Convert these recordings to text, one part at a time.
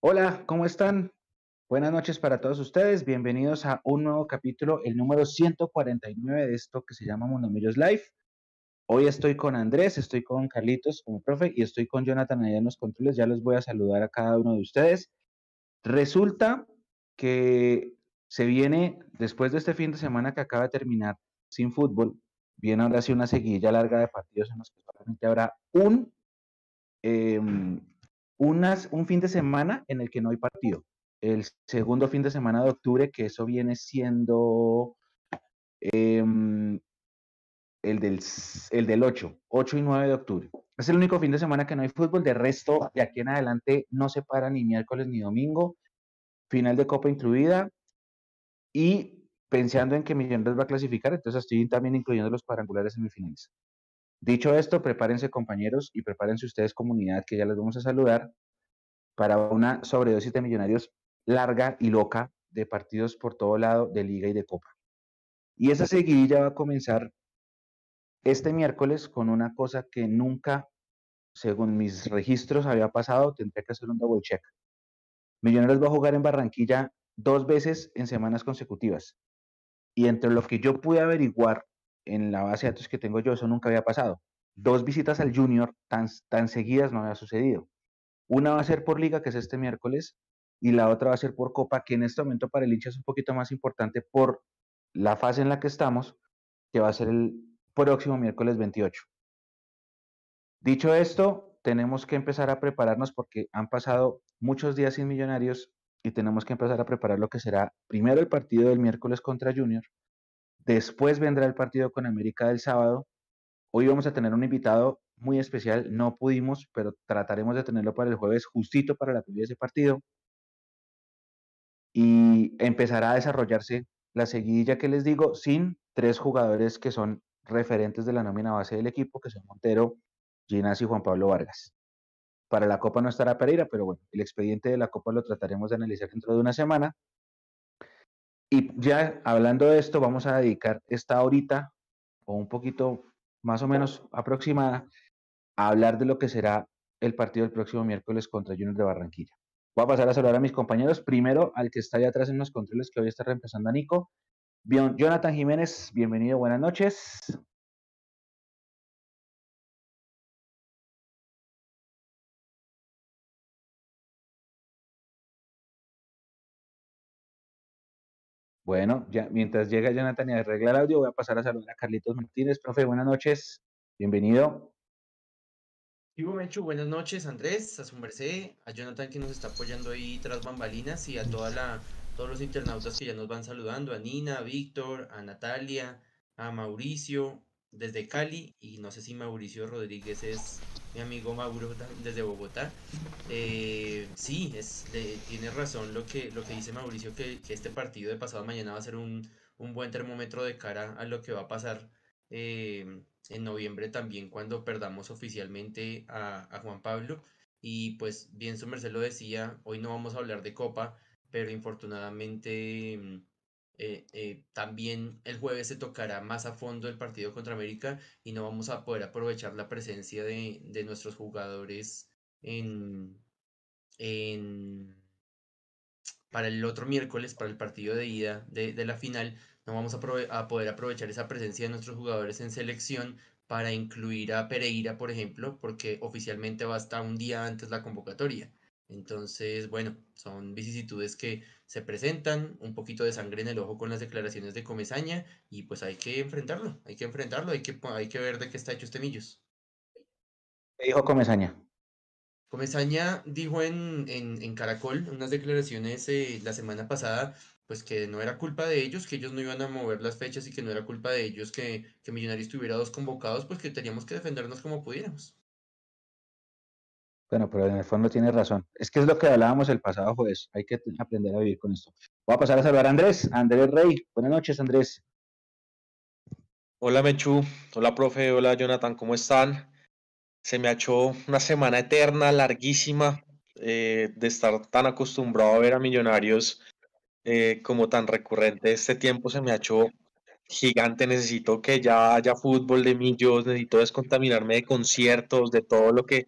Hola, ¿cómo están? Buenas noches para todos ustedes. Bienvenidos a un nuevo capítulo, el número 149 de esto que se llama Monomillos Live. Hoy estoy con Andrés, estoy con Carlitos como profe y estoy con Jonathan allá en los controles. Ya los voy a saludar a cada uno de ustedes. Resulta que se viene, después de este fin de semana que acaba de terminar sin fútbol, viene ahora sí una seguidilla larga de partidos en los que solamente habrá un, em, unas, un fin de semana en el que no hay partido. El segundo fin de semana de octubre, que eso viene siendo em, el, del, el del 8, 8 y 9 de octubre. Es el único fin de semana que no hay fútbol. De resto, de aquí en adelante no se para ni miércoles ni domingo. Final de Copa incluida. Y pensando en que Millonarios va a clasificar, entonces estoy también incluyendo los cuadrangulares semifinales. Dicho esto, prepárense compañeros y prepárense ustedes comunidad, que ya les vamos a saludar, para una sobredosis de millonarios larga y loca de partidos por todo lado de liga y de copa. Y esa seguidilla va a comenzar este miércoles con una cosa que nunca, según mis registros, había pasado, tendré que hacer un double check. Millonarios va a jugar en Barranquilla dos veces en semanas consecutivas. Y entre lo que yo pude averiguar en la base de datos que tengo yo, eso nunca había pasado. Dos visitas al Junior tan, tan seguidas no había sucedido. Una va a ser por liga, que es este miércoles, y la otra va a ser por Copa, que en este momento para el hincha es un poquito más importante por la fase en la que estamos, que va a ser el próximo miércoles 28. Dicho esto, tenemos que empezar a prepararnos porque han pasado muchos días sin millonarios y tenemos que empezar a preparar lo que será primero el partido del miércoles contra Junior, después vendrá el partido con América del sábado. Hoy vamos a tener un invitado muy especial, no pudimos, pero trataremos de tenerlo para el jueves justito para la previa de ese partido. Y empezará a desarrollarse la seguidilla que les digo sin tres jugadores que son referentes de la nómina base del equipo, que son Montero, Ginás y Juan Pablo Vargas. Para la Copa no estará Pereira, pero bueno, el expediente de la Copa lo trataremos de analizar dentro de una semana. Y ya hablando de esto, vamos a dedicar esta horita, o un poquito más o menos aproximada, a hablar de lo que será el partido del próximo miércoles contra Junior de Barranquilla. Voy a pasar a saludar a mis compañeros. Primero al que está allá atrás en los controles, que hoy está reemplazando a Nico. Jonathan Jiménez, bienvenido, buenas noches. Bueno, ya, mientras llega Jonathan y arregla el audio, voy a pasar a saludar a Carlitos Martínez. Profe, buenas noches. Bienvenido. Vivo Menchu, buenas noches, Andrés, a su a Jonathan que nos está apoyando ahí tras bambalinas y a toda la, todos los internautas que ya nos van saludando, a Nina, a Víctor, a Natalia, a Mauricio, desde Cali, y no sé si Mauricio Rodríguez es mi amigo Mauro desde Bogotá. Eh, sí, es, tiene razón lo que, lo que dice Mauricio, que, este partido de pasado mañana va a ser un, buen termómetro de cara a lo que va a pasar eh, en noviembre también cuando perdamos oficialmente a, Juan Pablo. Y pues bien su merced lo decía, hoy no vamos a hablar de Copa, pero infortunadamente eh, eh, también el jueves se tocará más a fondo el partido contra América y no vamos a poder aprovechar la presencia de, nuestros jugadores en, para el otro miércoles, para el partido de ida de, la final, no vamos a, a, poder aprovechar esa presencia de nuestros jugadores en selección para incluir a Pereira, por ejemplo, porque oficialmente va hasta un día antes la convocatoria. Entonces, bueno, son vicisitudes que se presentan, un poquito de sangre en el ojo con las declaraciones de Comezaña y pues hay que enfrentarlo, hay que enfrentarlo, hay que, hay que ver de qué está hecho este Millos. ¿Qué dijo Comezaña? Comezaña dijo en, en, Caracol unas declaraciones eh, la semana pasada, pues que no era culpa de ellos, que ellos no iban a mover las fechas y que no era culpa de ellos que, que Millonarios tuviera dos convocados, pues que teníamos que defendernos como pudiéramos. Bueno, pero en el fondo tiene razón. Es que es lo que hablábamos el pasado jueves. Hay que aprender a vivir con esto. Voy a pasar a saludar a Andrés. Andrés Rey. Buenas noches, Andrés. Hola, Mechu. Hola, profe. Hola, Jonathan. ¿Cómo están? Se me ha hecho una semana eterna, larguísima, eh, de estar tan acostumbrado a ver a millonarios eh, como tan recurrente. Este tiempo se me ha hecho gigante. Necesito que ya haya fútbol de millos. Necesito descontaminarme de conciertos, de todo lo que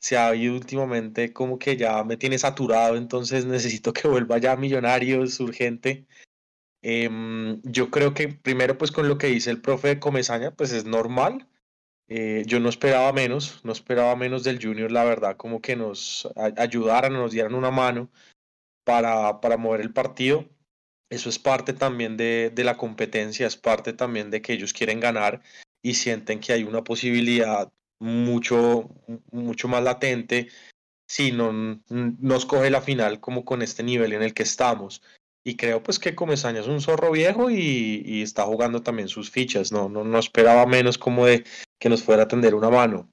se ha ido últimamente como que ya me tiene saturado, entonces necesito que vuelva ya Millonarios urgente. Em, yo creo que primero pues con lo que dice el profe de Comesaña pues es normal. Eh, yo no esperaba menos, no esperaba menos del Junior, la verdad, como que nos ayudaran, nos dieran una mano para, para mover el partido. Eso es parte también de, de la competencia, es parte también de que ellos quieren ganar y sienten que hay una posibilidad mucho, mucho más latente si no nos coge la final como con este nivel en el que estamos. Y creo pues que Comesaña es un zorro viejo y, está jugando también sus fichas, ¿no? No, no esperaba menos como de que nos fuera a tender una mano.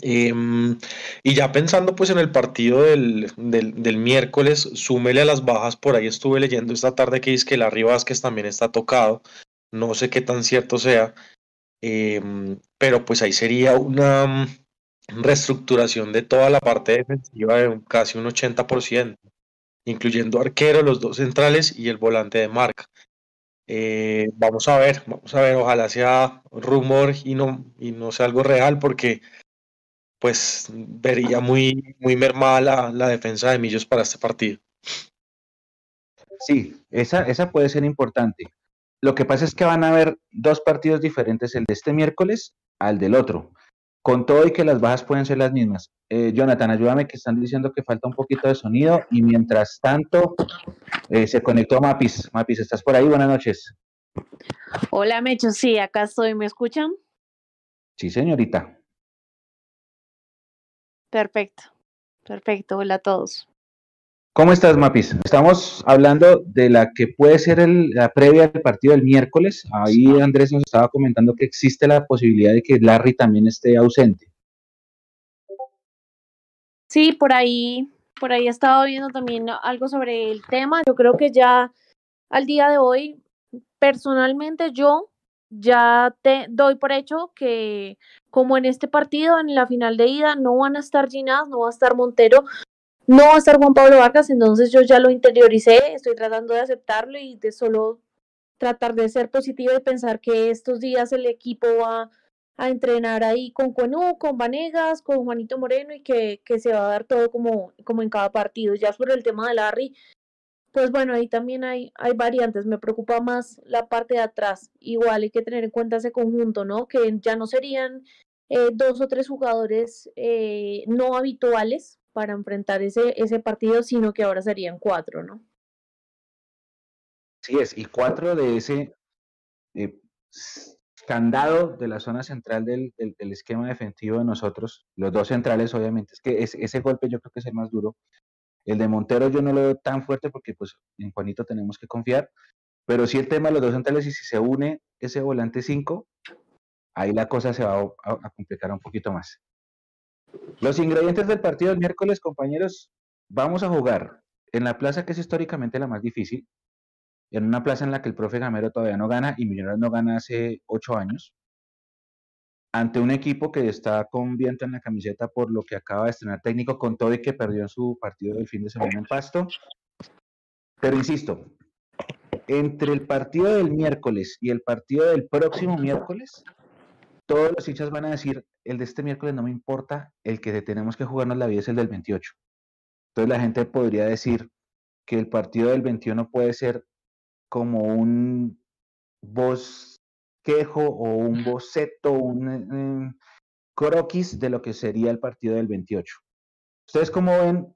Em, y ya pensando pues en el partido del, del, miércoles, súmele a las bajas, por ahí estuve leyendo esta tarde que dice que Larry Vázquez también está tocado, no sé qué tan cierto sea, Em, pero pues ahí sería una mm, reestructuración de toda la parte defensiva de casi un 80%, incluyendo arquero, los dos centrales y el volante de marca. Eh, vamos a ver, vamos a ver, ojalá sea rumor y no, y no sea algo real, porque pues vería muy, muy mermada la, la defensa de Millos para este partido. Sí, esa, esa puede ser importante. Lo que pasa es que van a haber dos partidos diferentes, el de este miércoles al del otro, con todo y que las bajas pueden ser las mismas. Eh, Jonathan, ayúdame que están diciendo que falta un poquito de sonido y mientras tanto eh, se conectó Mapis. Mapis, ¿estás por ahí? Buenas noches. Hola, Mecho, sí, acá estoy. ¿Me escuchan? Sí, señorita. Perfecto, perfecto. Hola a todos. ¿Cómo estás, Mapis? Estamos hablando de la que puede ser la previa del partido del miércoles. Ahí Andrés nos estaba comentando que existe la posibilidad de que Larry también esté ausente. Sí, por ahí, por ahí he estado viendo también algo sobre el tema. Yo creo que ya al día de hoy, personalmente yo ya te doy por hecho que como en este partido, en la final de ida, no van a estar Ginás, no va a estar Montero, no va a estar Juan Pablo Vargas, entonces yo ya lo interioricé, estoy tratando de aceptarlo y de solo tratar de ser positivo y pensar que estos días el equipo va a entrenar ahí con Cuenú, con Vanegas, con Juanito Moreno y que, que se va a dar todo como, como en cada partido. Ya sobre el tema de Larry, pues bueno, ahí también hay, hay variantes. Me preocupa más la parte de atrás. Igual hay que tener en cuenta ese conjunto, ¿no? Que ya no serían eh, dos o tres jugadores eh, no habituales, para enfrentar ese, ese partido, sino que ahora serían cuatro, ¿no? Sí es, y cuatro de ese eh, candado de la zona central del, del, esquema defensivo de nosotros, los dos centrales obviamente, es que ese golpe yo creo que es el más duro. El de Montero yo no lo veo tan fuerte porque pues en Juanito tenemos que confiar, pero sí el tema de los dos centrales y si se une ese volante 5, ahí la cosa se va a complicar un poquito más. Los ingredientes del partido del miércoles, compañeros, vamos a jugar en la plaza que es históricamente la más difícil, en una plaza en la que el profe Gamero todavía no gana y Millonarios no gana hace ocho años, ante un equipo que está con viento en la camiseta por lo que acaba de estrenar técnico con todo y que perdió su partido del fin de semana en Pasto. Pero insisto, entre el partido del miércoles y el partido del próximo miércoles, todos los hinchas van a decir, el de este miércoles no me importa, el que tenemos que jugarnos la vida es el del 28. Entonces la gente podría decir que el partido del 21 puede ser como un bosquejo o un boceto, un eh, croquis de lo que sería el partido del 28. ¿Ustedes cómo ven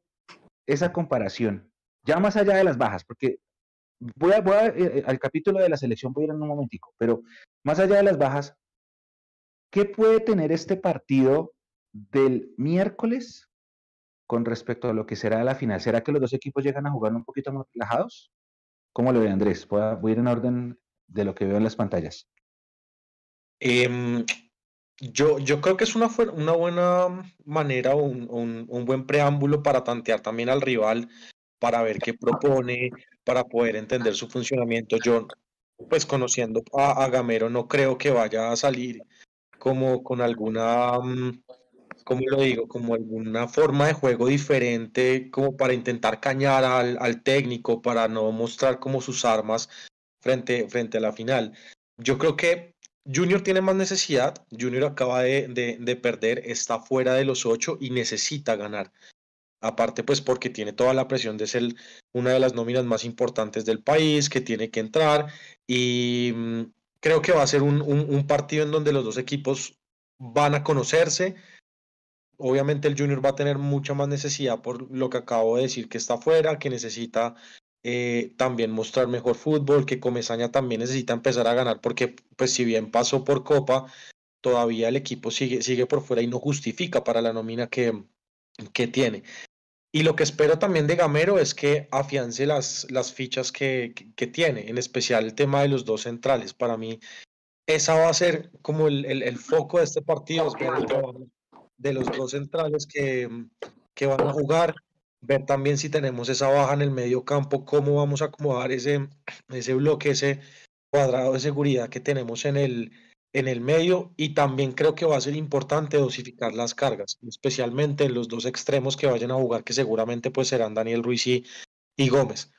esa comparación? Ya más allá de las bajas, porque voy a, voy a, eh, eh, al capítulo de la selección voy a ir en un momentico, pero más allá de las bajas, ¿Qué puede tener este partido del miércoles con respecto a lo que será la final? ¿Será que los dos equipos llegan a jugar un poquito más relajados? ¿Cómo lo ve Andrés? Voy a, ir en orden de lo que veo en las pantallas. Em, yo, yo creo que es una, una buena manera, un, un, buen preámbulo para tantear también al rival, para ver qué propone, para poder entender su funcionamiento. Yo, pues conociendo a, a Gamero, no creo que vaya a salir como con alguna, mm, ¿cómo lo digo? Como alguna forma de juego diferente, como para intentar cañar al, al técnico, para no mostrar como sus armas frente, frente a la final. Yo creo que Junior tiene más necesidad. Junior acaba de, perder, está fuera de los ocho y necesita ganar. Aparte, pues porque tiene toda la presión de ser una de las nóminas más importantes del país, que tiene que entrar. Y mm, creo que va a ser un, partido en donde los dos equipos van a conocerse. Obviamente el Junior va a tener mucha más necesidad por lo que acabo de decir que está fuera, que necesita eh, también mostrar mejor fútbol, que Comesaña también necesita empezar a ganar porque pues si bien pasó por Copa, todavía el equipo sigue, sigue por fuera y no justifica para la nómina que, que tiene. Y lo que espero también de Gamero es que afiance las, las fichas que, que, tiene, en especial el tema de los dos centrales. Para mí, esa va a ser como el, el, foco de este partido, de los dos centrales que, que van a jugar ver también si tenemos esa baja en el medio campo, cómo vamos a acomodar ese, ese bloque, ese cuadrado de seguridad que tenemos en el, en el medio y también creo que va a ser importante dosificar las cargas, especialmente en los dos extremos que vayan a jugar, que seguramente pues serán Daniel Ruiz y, Gómez.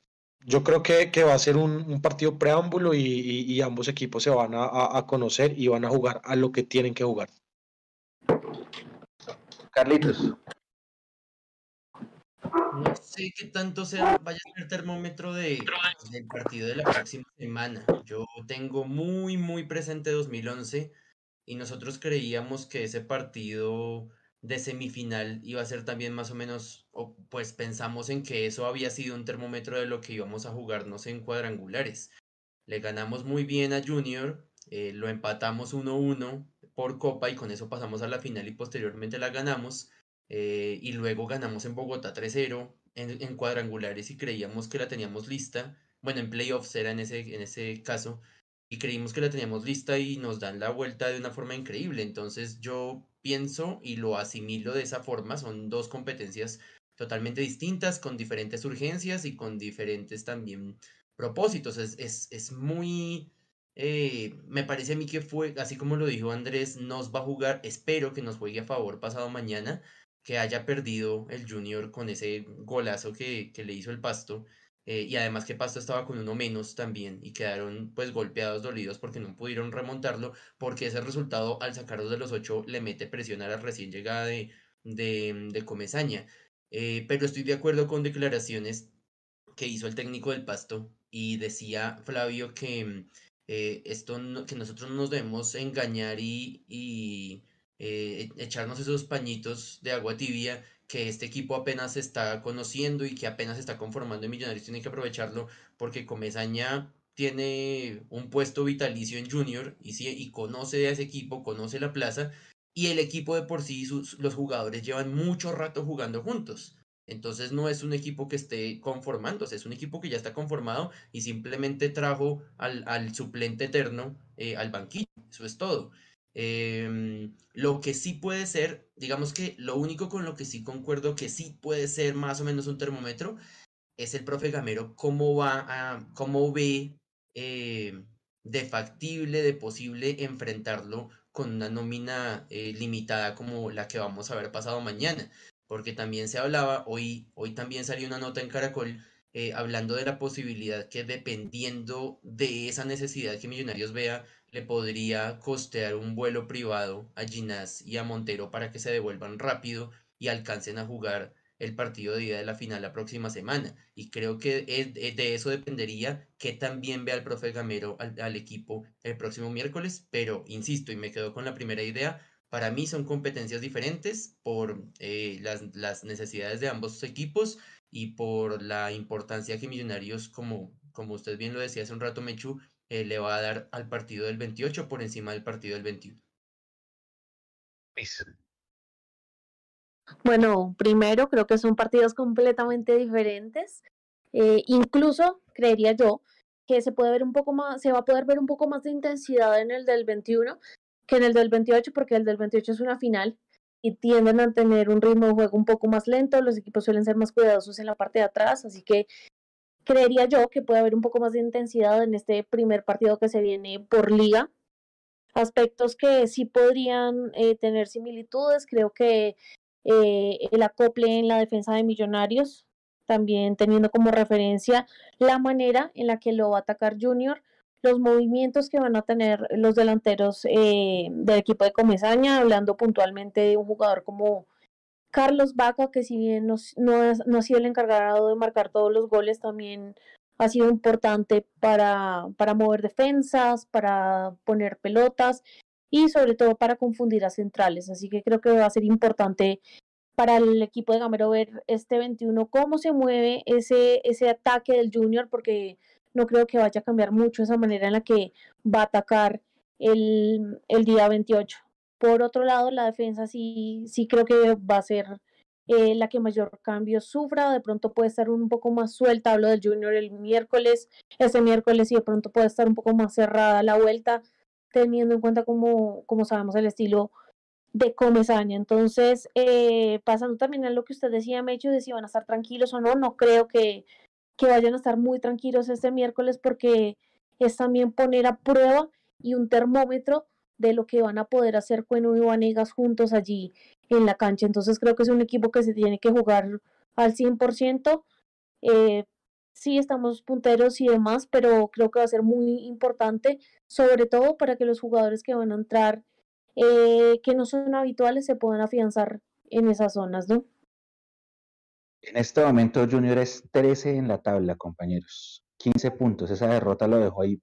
Yo creo que, que, va a ser un, partido preámbulo y, ambos equipos se van a conocer y van a jugar a lo que tienen que jugar. Carlitos. No sé qué tanto sea, vaya a ser termómetro de, del partido de la próxima semana. Yo tengo muy, muy presente 2011 y nosotros creíamos que ese partido de semifinal iba a ser también más o menos, o pues pensamos en que eso había sido un termómetro de lo que íbamos a jugarnos en cuadrangulares. Le ganamos muy bien a Junior, eh, lo empatamos 1-1 por Copa y con eso pasamos a la final y posteriormente la ganamos. Eh, y luego ganamos en Bogotá 3-0 en, cuadrangulares y creíamos que la teníamos lista. Bueno, en playoffs era en ese, en ese caso. Y creímos que la teníamos lista y nos dan la vuelta de una forma increíble. Entonces yo pienso y lo asimilo de esa forma. Son dos competencias totalmente distintas, con diferentes urgencias y con diferentes también propósitos. Es, es, es muy... Eh, me parece a mí que fue, así como lo dijo Andrés, nos va a jugar, espero que nos juegue a favor pasado mañana que haya perdido el Junior con ese golazo que, le hizo el Pasto. Eh, y además que Pasto estaba con uno menos también y quedaron pues golpeados, dolidos porque no pudieron remontarlo, porque ese resultado al sacarlos de los ocho le mete presión a la recién llegada de, de, Comezaña. Eh, pero estoy de acuerdo con declaraciones que hizo el técnico del Pasto y decía Flavio que eh, esto que nosotros no nos debemos engañar y eh, echarnos esos pañitos de agua tibia que este equipo apenas está conociendo y que apenas está conformando en Millonarios tiene que aprovecharlo porque Comesaña tiene un puesto vitalicio en Junior y, y conoce a ese equipo, conoce la plaza y el equipo de por sí, sus, los jugadores llevan mucho rato jugando juntos. Entonces no es un equipo que esté conformándose, es un equipo que ya está conformado y simplemente trajo al, suplente eterno eh, al banquillo. Eso es todo. Em, lo que sí puede ser, digamos que lo único con lo que sí concuerdo que sí puede ser más o menos un termómetro es el profe Gamero, cómo va a, cómo ve eh, de factible, de posible enfrentarlo con una nómina eh, limitada como la que vamos a ver pasado mañana. Porque también se hablaba, hoy, hoy también salió una nota en Caracol eh, hablando de la posibilidad que dependiendo de esa necesidad que Millonarios vea, le podría costear un vuelo privado a Ginás y a Montero para que se devuelvan rápido y alcancen a jugar el partido de ida de la final la próxima semana. Y creo que de eso dependería que también vea el profe Gamero al, equipo el próximo miércoles. Pero insisto, y me quedo con la primera idea, para mí son competencias diferentes por eh, las, las, necesidades de ambos equipos y por la importancia que Millonarios, como, como usted bien lo decía hace un rato, Mechu, eh, le va a dar al partido del 28 por encima del partido del 21. Bueno, primero creo que son partidos completamente diferentes. Eh, incluso creería yo que se puede ver un poco más, se va a poder ver un poco más de intensidad en el del 21 que en el del 28, porque el del 28 es una final y tienden a tener un ritmo de juego un poco más lento, los equipos suelen ser más cuidadosos en la parte de atrás, así que creería yo que puede haber un poco más de intensidad en este primer partido que se viene por liga. Aspectos que sí podrían eh, tener similitudes, creo que eh, el acople en la defensa de Millonarios, también teniendo como referencia la manera en la que lo va a atacar Junior, los movimientos que van a tener los delanteros eh, del equipo de Comesaña, hablando puntualmente de un jugador como Carlos Vaca, que si bien no, no, ha sido el encargado de marcar todos los goles, también ha sido importante para, para mover defensas, para poner pelotas y sobre todo para confundir a centrales. Así que creo que va a ser importante para el equipo de Gamero ver este 21 cómo se mueve ese, ese ataque del Junior, porque no creo que vaya a cambiar mucho esa manera en la que va a atacar el, el día 28. Por otro lado, la defensa sí, sí creo que va a ser eh, la que mayor cambio sufra, de pronto puede estar un poco más suelta, hablo del Junior el miércoles, ese miércoles y de pronto puede estar un poco más cerrada la vuelta, teniendo en cuenta como, como sabemos el estilo de Comesaña. Entonces, eh, pasando también a lo que usted decía, Mecho, de si van a estar tranquilos o no, no creo que, que vayan a estar muy tranquilos este miércoles porque es también poner a prueba y un termómetro de lo que van a poder hacer Cueno y Vanegas juntos allí en la cancha. Entonces creo que es un equipo que se tiene que jugar al 100%. Eh, sí estamos punteros y demás, pero creo que va a ser muy importante, sobre todo para que los jugadores que van a entrar eh, que no son habituales se puedan afianzar en esas zonas, ¿no? En este momento Junior es 13 en la tabla, compañeros. 15 puntos. Esa derrota lo dejó ahí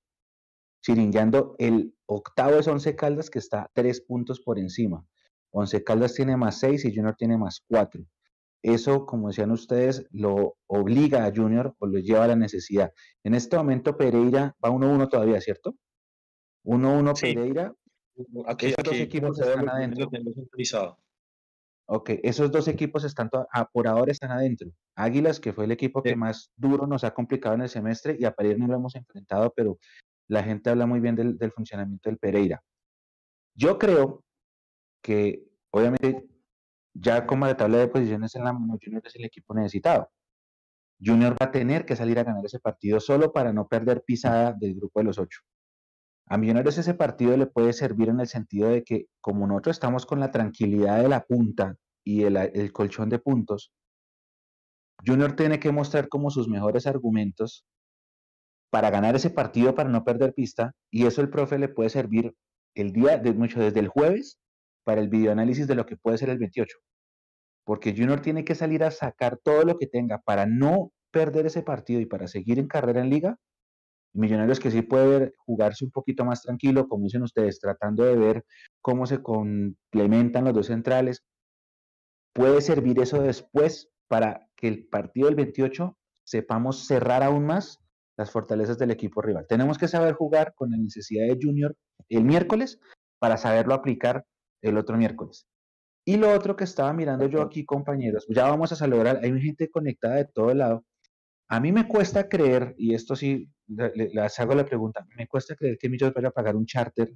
chiringueando. El octavo es Once Caldas, que está 3 puntos por encima. Once Caldas tiene más 6 y Junior tiene más 4. Eso, como decían ustedes, lo obliga a Junior o lo lleva a la necesidad. En este momento Pereira va 1-1 todavía, ¿cierto? 1-1 Pereira Aquí, esos dos equipos están adentro. Ok, esos dos equipos están por ahora están adentro. Águilas, que fue el equipo que más duro nos ha complicado en el semestre, y a Pereira no lo hemos enfrentado, pero la gente habla muy bien del, funcionamiento del Pereira. Yo creo que, obviamente, ya como la tabla de posiciones en la mano, Junior es el equipo necesitado. Junior va a tener que salir a ganar ese partido solo para no perder pisada del grupo de los ocho. A Millonarios ese partido le puede servir en el sentido de que como nosotros estamos con la tranquilidad de la punta y el, colchón de puntos, Junior tiene que mostrar como sus mejores argumentos para ganar ese partido, para no perder pista, y eso el profe le puede servir el día, de mucho desde el jueves, para el videoanálisis de lo que puede ser el 28. Porque Junior tiene que salir a sacar todo lo que tenga para no perder ese partido y para seguir en carrera en liga, Millonarios que sí puede jugarse un poquito más tranquilo, como dicen ustedes, tratando de ver cómo se complementan los dos centrales. Puede servir eso después para que el partido del 28 sepamos cerrar aún más las fortalezas del equipo rival. Tenemos que saber jugar con la necesidad de Junior el miércoles para saberlo aplicar el otro miércoles. Y lo otro que estaba mirando yo aquí, compañeros, ya vamos a saludar, hay gente conectada de todo lado. A mí me cuesta creer, y esto sí les hago la pregunta, me cuesta creer que Millos vaya a pagar un charter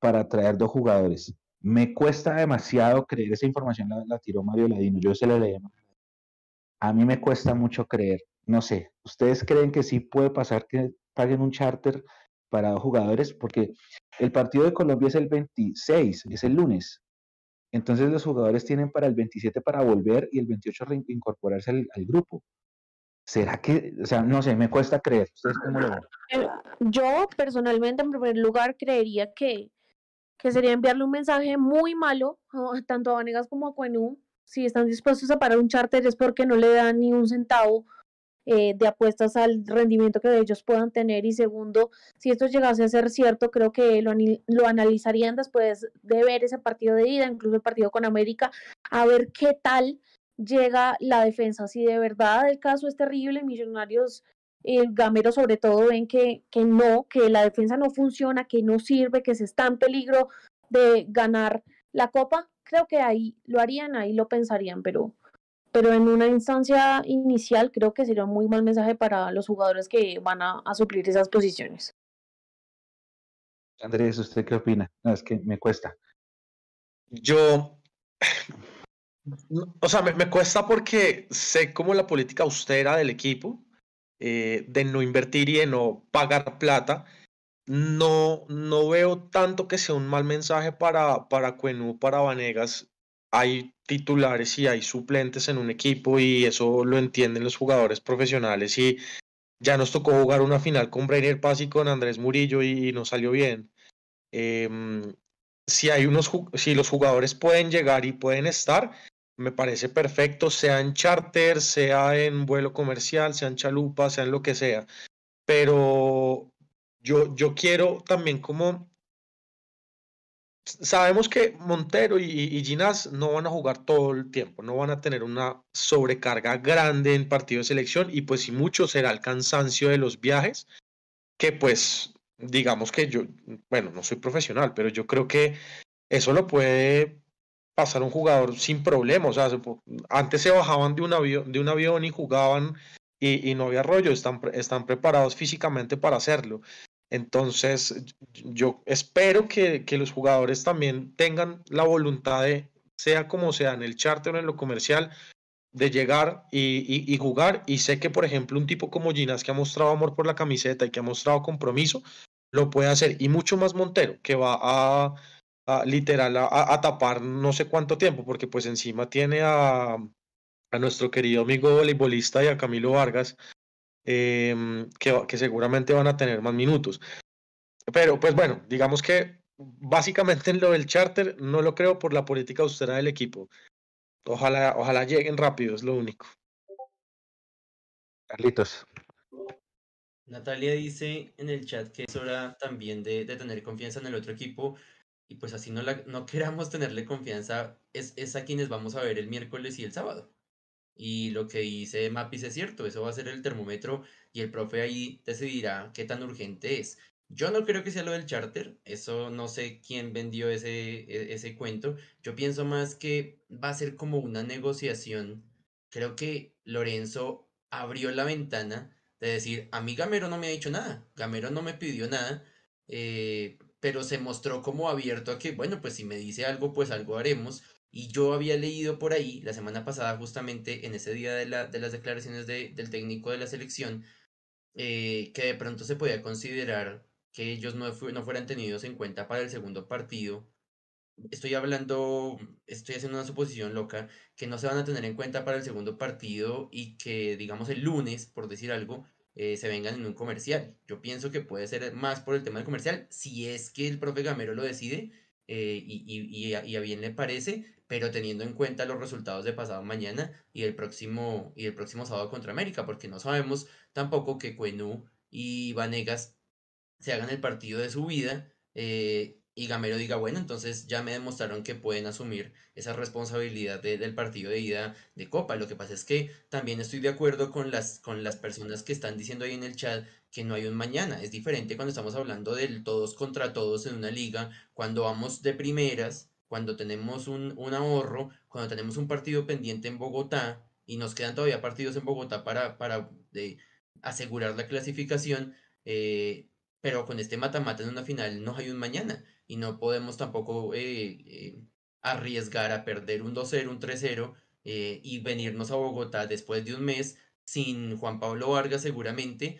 para traer dos jugadores. Me cuesta demasiado creer, esa información la, tiró Mario Ladino, yo se la leí. A mí me cuesta mucho creer, no sé, ¿ustedes creen que sí puede pasar que paguen un charter para dos jugadores? Porque el partido de Colombia es el 26, es el lunes. Entonces los jugadores tienen para el 27 para volver y el 28 reincorporarse al grupo. ¿Será que, o sea, no sé, me cuesta creer? ¿Ustedes cómo lo? Eh, yo personalmente, en primer lugar, creería que, que sería enviarle un mensaje muy malo tanto a Vanegas como a Cuenú. Si están dispuestos a parar un charter es porque no le dan ni un centavo eh, de apuestas al rendimiento que ellos puedan tener. Y segundo, si esto llegase a ser cierto, creo que lo, lo analizarían después de ver ese partido de ida, incluso el partido con América, a ver qué tal llega la defensa. Si de verdad el caso es terrible, Millonarios, el Gamero sobre todo, ven que, que no, que la defensa no funciona, que no sirve, que se está en peligro de ganar la copa, creo que ahí lo harían, ahí lo pensarían, pero, pero en una instancia inicial creo que sería un muy mal mensaje para los jugadores que van a, a suplir esas posiciones. Andrés, ¿usted qué opina? No, es que me cuesta. Yo o sea, me, cuesta porque sé como la política austera del equipo, eh, de no invertir y de no pagar plata. No, no veo tanto que sea un mal mensaje para, para Cuenú, para Vanegas. Hay titulares y hay suplentes en un equipo y eso lo entienden los jugadores profesionales y Ya nos tocó jugar una final con Brainer Paz y con Andrés Murillo y, nos salió bien. Em, si hay unos si los jugadores pueden llegar y pueden estar, me parece perfecto, sea en charter, sea en vuelo comercial, sea en chalupa, sea en lo que sea. Pero yo, yo quiero también como sabemos que Montero y, y, Ginás no van a jugar todo el tiempo, no van a tener una sobrecarga grande en partido de selección y pues si mucho será el cansancio de los viajes, que pues digamos que yo, bueno, no soy profesional, pero yo creo que eso lo puede pasar un jugador sin problemas. Antes se bajaban de un avión, y jugaban y, y no había rollo, están preparados físicamente para hacerlo. Entonces, yo espero que, que, los jugadores también tengan la voluntad de, sea como sea, en el charter o en lo comercial, de llegar y, y, jugar. Y sé que, por ejemplo, un tipo como Ginas, que ha mostrado amor por la camiseta y que ha mostrado compromiso, lo puede hacer. Y mucho más Montero, que va a, literal a, a, tapar no sé cuánto tiempo, porque pues encima tiene a, a nuestro querido amigo voleibolista y a Camilo Vargas, Em, que, que seguramente van a tener más minutos. Pero pues bueno, digamos que básicamente en lo del charter no lo creo por la política austera del equipo. Ojalá, ojalá lleguen rápido, es lo único. Carlitos. Natalia dice en el chat que es hora también de, de tener confianza en el otro equipo y pues así no, la, no queramos tenerle confianza, es, es a quienes vamos a ver el miércoles y el sábado. Y lo que dice Mapis es cierto, eso va a ser el termómetro y el profe ahí decidirá qué tan urgente es. Yo no creo que sea lo del charter, eso no sé quién vendió ese, e, ese cuento. Yo pienso más que va a ser como una negociación. Creo que Lorenzo abrió la ventana de decir, a mí Gamero no me ha dicho nada, Gamero no me pidió nada, eh, pero se mostró como abierto a que, bueno, pues si me dice algo, pues algo haremos. Y yo había leído por ahí la semana pasada, justamente en ese día de, la, de las declaraciones de, del técnico de la selección, eh, que de pronto se podía considerar que ellos no, no fueran tenidos en cuenta para el segundo partido. Estoy hablando, estoy haciendo una suposición loca, que no se van a tener en cuenta para el segundo partido y que, digamos, el lunes, por decir algo, eh, se vengan en un comercial. Yo pienso que puede ser más por el tema del comercial, si es que el profe Gamero lo decide eh, y, y, a, bien le parece, pero teniendo en cuenta los resultados de pasado mañana y el próximo, y el próximo sábado contra América, porque no sabemos tampoco que Cuenú y Vanegas se hagan el partido de su vida eh, y Gamero diga, bueno, entonces ya me demostraron que pueden asumir esa responsabilidad del partido de ida de Copa. Lo que pasa es que también estoy de acuerdo con las, con las personas que están diciendo ahí en el chat que no hay un mañana. Es diferente cuando estamos hablando del todos contra todos en una liga, cuando vamos de primeras cuando tenemos un, un, ahorro, cuando tenemos un partido pendiente en Bogotá y nos quedan todavía partidos en Bogotá para, para asegurar la clasificación, eh, pero con este mata-mata en una final no hay un mañana y no podemos tampoco eh, eh, arriesgar a perder un 2-0, un 3-0 y venirnos a Bogotá después de un mes sin Juan Pablo Vargas seguramente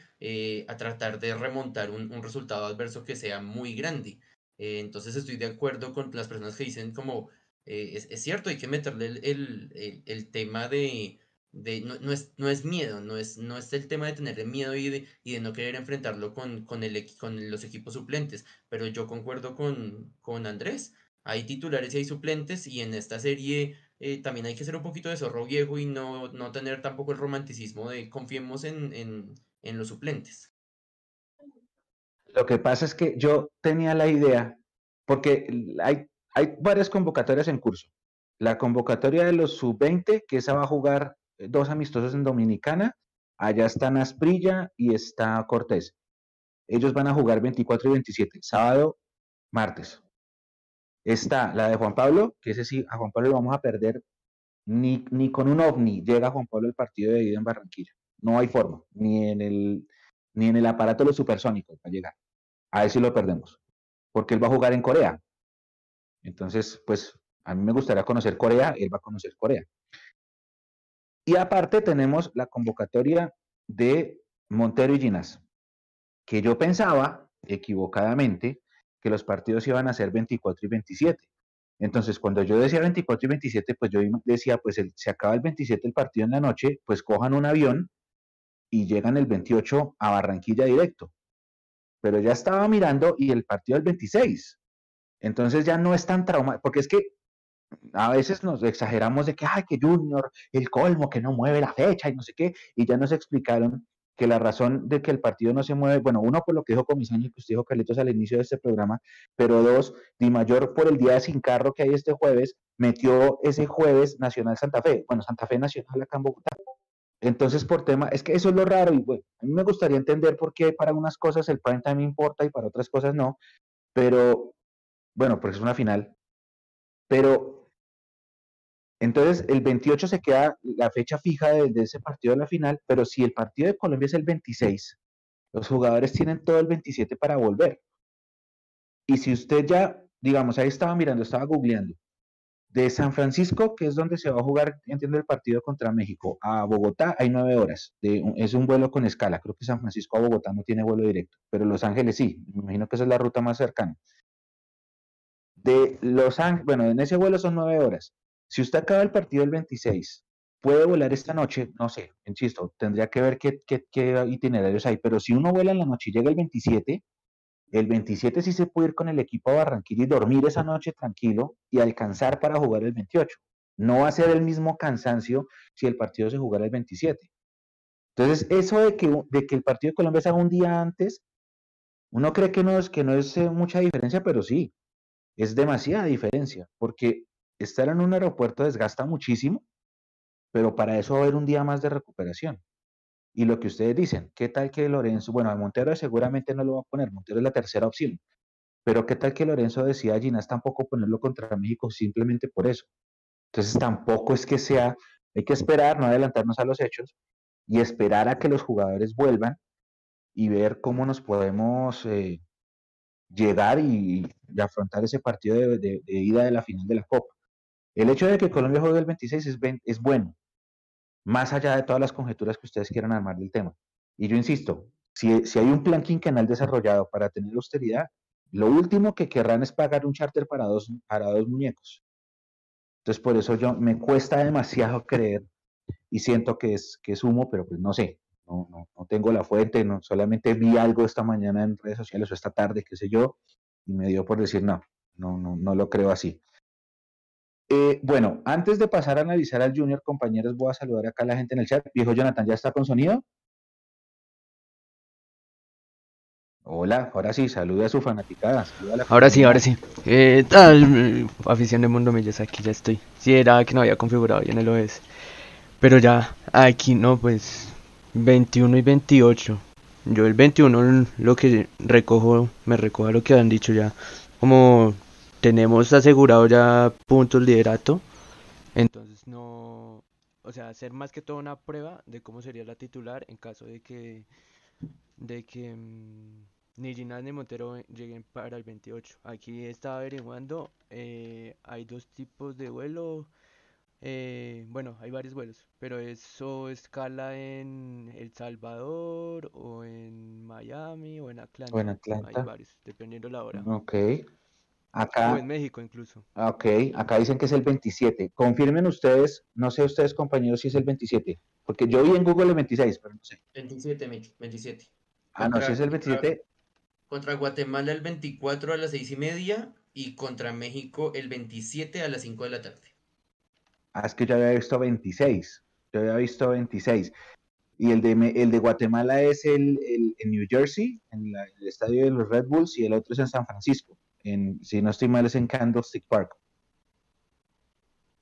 a tratar de remontar un, un resultado adverso que sea muy grande. Eh, entonces estoy de acuerdo con las personas que dicen como, eh, es, cierto, hay que meterle el, el, tema de, no, no, es, no es miedo, no es, no es el tema de tenerle miedo y de, y de no querer enfrentarlo con, con, el, con los equipos suplentes, pero yo concuerdo con, con Andrés, hay titulares y hay suplentes y en esta serie eh, también hay que ser un poquito de zorro viejo y no, no tener tampoco el romanticismo de confiemos en, en los suplentes. Lo que pasa es que yo tenía la idea, porque hay, hay varias convocatorias en curso. La convocatoria de los sub-20, que esa va a jugar dos amistosos en Dominicana. Allá están Asprilla y está Cortés. Ellos van a jugar 24 y 27, sábado, martes. Está la de Juan Pablo, que ese sí, a Juan Pablo lo vamos a perder ni, ni con un ovni. Llega Juan Pablo el partido de ida en Barranquilla. No hay forma, ni en el, ni en el aparato de los supersónicos va a llegar. A si lo perdemos, porque él va a jugar en Corea. Entonces, pues a mí me gustaría conocer Corea, él va a conocer Corea. Y aparte tenemos la convocatoria de Montero y Ginas, que yo pensaba equivocadamente que los partidos iban a ser 24 y 27. Entonces, cuando yo decía 24 y 27, pues yo decía, pues se acaba el 27 el partido en la noche, pues cojan un avión y llegan el 28 a Barranquilla directo. Pero ya estaba mirando y el partido el 26. Entonces ya no es tan trauma, porque es que a veces nos exageramos de que, ay, que Junior, el colmo, que no mueve la fecha y no sé qué, y ya nos explicaron que la razón de que el partido no se mueve, bueno, uno por lo que dijo Comisaño y que usted dijo Carlitos al inicio de este programa, pero dos, Di Mayor por el día sin carro que hay este jueves, metió ese jueves Nacional Santa Fe, bueno, Santa Fe Nacional acá en Bogotá. Entonces, por tema, es que eso es lo raro y bueno, a mí me gustaría entender por qué para unas cosas el prime time importa y para otras cosas no, pero bueno, porque es una final, pero entonces, el 28 se queda la fecha fija de, ese partido de la final, pero si el partido de Colombia es el 26, los jugadores tienen todo el 27 para volver. Y si usted ya, digamos, ahí estaba mirando, estaba googleando, de San Francisco, que es donde se va a jugar, entiendo, el partido contra México, a Bogotá hay nueve horas. es un vuelo con escala. Creo que San Francisco a Bogotá no tiene vuelo directo, pero Los Ángeles sí. Me imagino que esa es la ruta más cercana. De Los Ángeles, bueno, en ese vuelo son nueve horas. Si usted acaba el partido el 26, puede volar esta noche, no sé, insisto, tendría que ver qué, itinerarios hay, pero si uno vuela en la noche y llega el 27, el 27 sí se puede ir con el equipo a Barranquilla y dormir esa noche tranquilo y alcanzar para jugar el 28. No va a ser el mismo cansancio si el partido se jugara el 27. Entonces, eso de que, de que el partido de Colombia se haga un día antes, uno cree que no es, que no es eh, mucha diferencia, pero sí, es demasiada diferencia, porque estar en un aeropuerto desgasta muchísimo, pero para eso va a haber un día más de recuperación. Y lo que ustedes dicen, ¿qué tal que Lorenzo, bueno, a Montero seguramente no lo va a poner, Montero es la tercera opción, pero ¿qué tal que Lorenzo decida a Ginás tampoco ponerlo contra México simplemente por eso? Entonces tampoco es que sea, hay que esperar, no adelantarnos a los hechos y esperar a que los jugadores vuelvan y ver cómo nos podemos eh, llegar y, afrontar ese partido de ida de la final de la Copa. El hecho de que Colombia juegue el 26 es, es bueno, más allá de todas las conjeturas que ustedes quieran armar del tema. Y yo insisto, si, si hay un plan quinquenal desarrollado para tener austeridad, lo último que querrán es pagar un charter para dos, para dos muñecos. Entonces, por eso yo me cuesta demasiado creer y siento que es, que es humo, pero pues no sé, no, no, no, tengo la fuente, no, solamente vi algo esta mañana en redes sociales o esta tarde, qué sé yo, y me dio por decir, no, no, no, no lo creo así. Eh, bueno, antes de pasar a analizar al Junior, compañeros, voy a saludar acá a la gente en el chat. Viejo Jonathan, ¿ya está con sonido? Hola, ahora sí, saluda a su fanaticada. ahora sí, ahora sí. ¿Qué tal? Afición de Mundo Millos, aquí ya estoy. Sí, era que no había configurado bien el OS. Pero ya, aquí no, pues 21 y 28. Yo el 21 lo que recojo, me recojo lo que han dicho ya. Como tenemos asegurado ya puntos liderato. Entonces no, o sea, hacer más que todo una prueba de cómo sería la titular en caso de que de que mm, ni Ginás ni Montero lleguen para el 28. Aquí estaba averiguando, eh, hay dos tipos de vuelo. Eh, bueno, hay varios vuelos, pero eso escala en El Salvador o en Miami o en Atlanta. O en Atlanta. Hay varios, dependiendo la hora. Ok. Acá, o en México incluso. Ah, ok, acá dicen que es el 27. Confirmen ustedes, no sé ustedes compañeros si es el 27, porque yo vi en Google el 26, pero no sé. 27, 27. Ah, no, si es el 27. Contra, Guatemala el 24 a las 6 y media y contra México el 27 a las 5 de la tarde. Ah, es que yo había visto 26. Yo había visto 26. Y el de, el de Guatemala es el, en New Jersey, en el estadio de los Red Bulls, y el otro es en San Francisco si no estoy mal, es en Candlestick Park.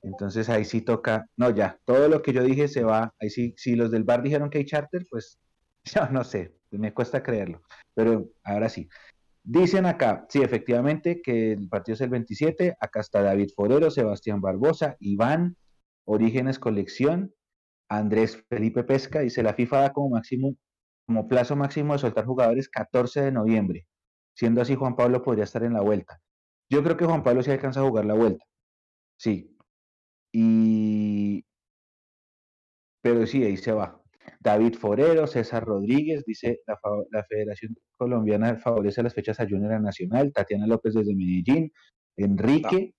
Entonces ahí sí toca, no, ya, todo lo que yo dije se va, ahí sí, si los del bar dijeron que hay charter, pues yo no sé, me cuesta creerlo, pero ahora sí. Dicen acá, sí, efectivamente, que el partido es el 27, acá está David Forero, Sebastián Barbosa, Iván, Orígenes Colección, Andrés Felipe Pesca, dice la FIFA da como máximo, como plazo máximo de soltar jugadores 14 de noviembre. Siendo así, Juan Pablo podría estar en la vuelta. Yo creo que Juan Pablo sí alcanza a jugar la vuelta. Sí. Y. Pero sí, ahí se va. David Forero, César Rodríguez, dice la, Federación Colombiana favorece las fechas a Junior Nacional, Tatiana López desde Medellín, Enrique,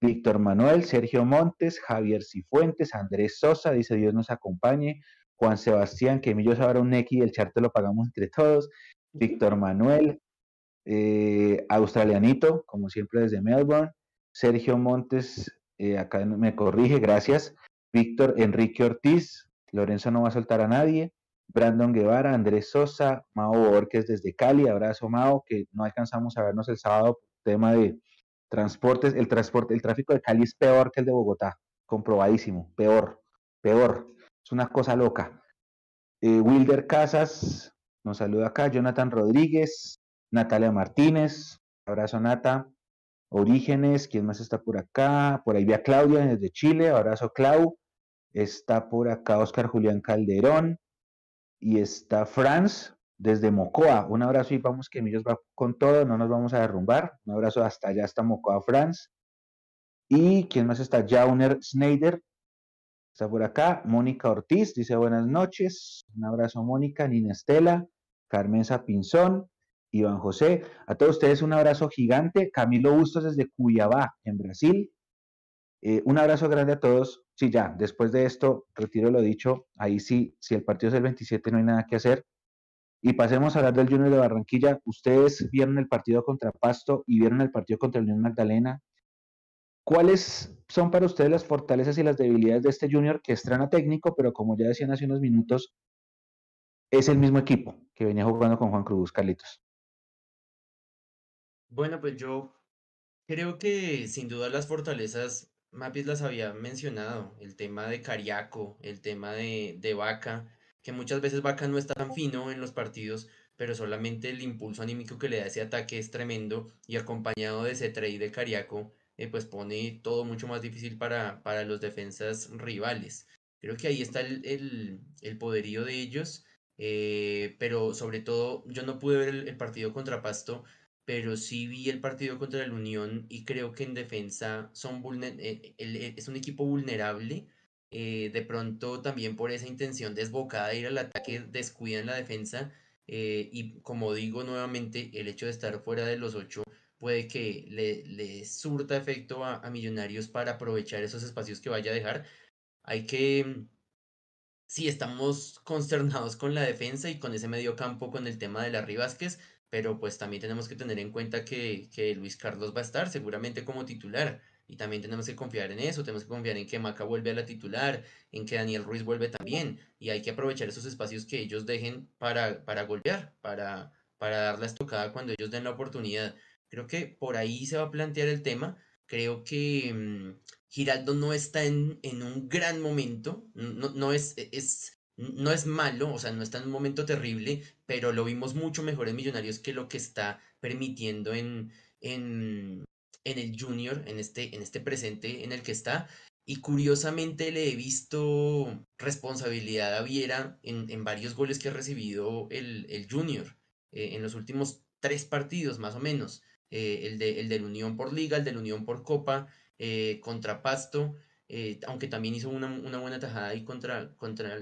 Víctor Manuel, Sergio Montes, Javier Cifuentes, Andrés Sosa, dice Dios nos acompañe, Juan Sebastián, que Millo sabrá un y el charte lo pagamos entre todos, Víctor Manuel, eh, Australianito, como siempre desde Melbourne, Sergio Montes, eh, acá me corrige, gracias, Víctor Enrique Ortiz, Lorenzo no va a soltar a nadie, Brandon Guevara, Andrés Sosa, Mao Borges desde Cali, abrazo Mao, que no alcanzamos a vernos el sábado, tema de transportes, el transporte, el tráfico de Cali es peor que el de Bogotá, comprobadísimo, peor, peor, es una cosa loca. Eh, Wilder Casas nos saluda acá, Jonathan Rodríguez, Natalia Martínez, abrazo Nata, Orígenes, ¿quién más está por acá? Por ahí vía Claudia desde Chile, abrazo Clau, está por acá Oscar Julián Calderón, y está Franz desde Mocoa. Un abrazo y vamos que Millos va con todo, no nos vamos a derrumbar. Un abrazo hasta allá, hasta Mocoa, Franz. Y quién más está, Jauner Schneider, está por acá. Mónica Ortiz dice buenas noches. Un abrazo, Mónica, Nina Estela, Carmen Pinzón, Iván José. A todos ustedes un abrazo gigante. Camilo Bustos desde Cuyabá, en Brasil. Eh, un abrazo grande a todos. Sí, ya, después de esto, retiro lo dicho. Ahí sí, si el partido es el 27, no hay nada que hacer. Y pasemos a hablar del Junior de Barranquilla. Ustedes vieron el partido contra Pasto y vieron el partido contra el Unión Magdalena. ¿Cuáles son para ustedes las fortalezas y las debilidades de este Junior que estrena técnico, pero como ya decían hace unos minutos, es el mismo equipo que venía jugando con Juan Cruz, Carlitos? Bueno, pues yo creo que sin duda las fortalezas Mapis las había mencionado, el tema de Cariaco, el tema de, de Vaca, que muchas veces Vaca no está tan fino en los partidos, pero solamente el impulso anímico que le da ese ataque es tremendo y acompañado de ese trade de Cariaco, eh, pues pone todo mucho más difícil para, para los defensas rivales. Creo que ahí está el, el, poderío de ellos, eh, pero sobre todo yo no pude ver el partido contra Pasto pero sí vi el partido contra el Unión y creo que en defensa son eh, eh, es un equipo vulnerable. Eh, de pronto también por esa intención desbocada de ir al ataque descuidan la defensa y como digo nuevamente el hecho de estar fuera de los ocho puede que le, le surta efecto a, a, Millonarios para aprovechar esos espacios que vaya a dejar. Hay que, sí, estamos consternados con la defensa y con ese medio campo con el tema de la Vázquez, pero pues también tenemos que tener en cuenta que, que, Luis Carlos va a estar seguramente como titular y también tenemos que confiar en eso, tenemos que confiar en que Maca vuelve a la titular, en que Daniel Ruiz vuelve también y hay que aprovechar esos espacios que ellos dejen para, para golpear, para, para dar la estocada cuando ellos den la oportunidad. Creo que por ahí se va a plantear el tema, creo que mm, Giraldo no está en, en, un gran momento, no, no es, es no es malo, o sea, no está en un momento terrible, pero lo vimos mucho mejor en Millonarios que lo que está permitiendo en, en, en el Junior, en este, en este presente en el que está. Y curiosamente le he visto responsabilidad a Viera en, en varios goles que ha recibido el, el Junior eh, en los últimos tres partidos más o menos. Eh, el, de, el del Unión por Liga, el del Unión por Copa, eh, contra Pasto. Eh, aunque también hizo una, buena tajada ahí contra,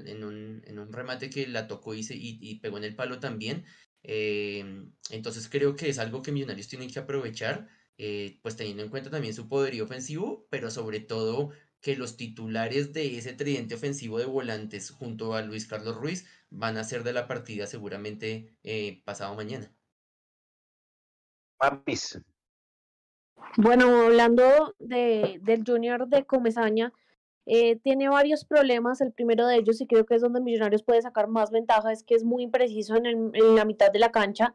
en, un, en un remate que la tocó y, y, pegó en el palo también. Eh, entonces creo que es algo que Millonarios tienen que aprovechar, eh, pues teniendo en cuenta también su poderío ofensivo, pero sobre todo que los titulares de ese tridente ofensivo de volantes junto a Luis Carlos Ruiz van a ser de la partida seguramente pasado mañana. Papis, bueno, hablando de, del Junior de Comesaña, eh, tiene varios problemas. El primero de ellos, y creo que es donde Millonarios puede sacar más ventaja, es que es muy impreciso en, en la mitad de la cancha.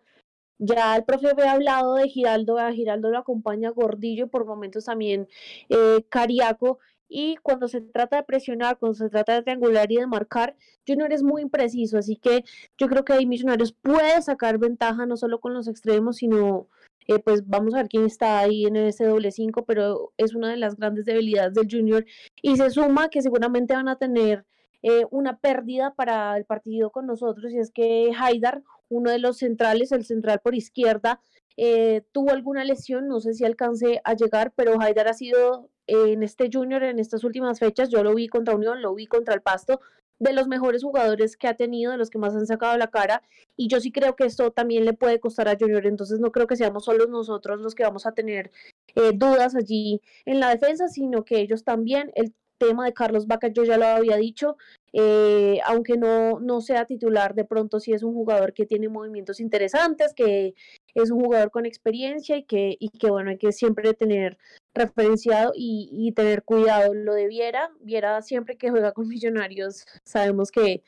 Ya el profe había hablado de Giraldo, a Giraldo lo acompaña Gordillo y por momentos también eh, Cariaco. Y cuando se trata de presionar, cuando se trata de triangular y de marcar, Junior es muy impreciso. Así que yo creo que ahí Millonarios puede sacar ventaja no solo con los extremos, sino eh, pues vamos a ver quién está ahí en ese doble 5, pero es una de las grandes debilidades del Junior. Y se suma que seguramente van a tener eh, una pérdida para el partido con nosotros, y es que Haidar, uno de los centrales, el central por izquierda, eh, tuvo alguna lesión, no sé si alcance a llegar, pero Haidar ha sido en este Junior en estas últimas fechas, yo lo vi contra Unión, lo vi contra el Pasto, de los mejores jugadores que ha tenido, de los que más han sacado la cara, y yo sí creo que esto también le puede costar a Junior, entonces no creo que seamos solo nosotros los que vamos a tener eh, dudas allí en la defensa, sino que ellos también, el tema de Carlos Vaca, yo ya lo había dicho, eh, aunque no, no sea titular, de pronto sí es un jugador que tiene movimientos interesantes, que es un jugador con experiencia y que, y que bueno, hay que siempre tener referenciado y, y tener cuidado. Lo de Viera, Viera siempre que juega con Millonarios, sabemos que,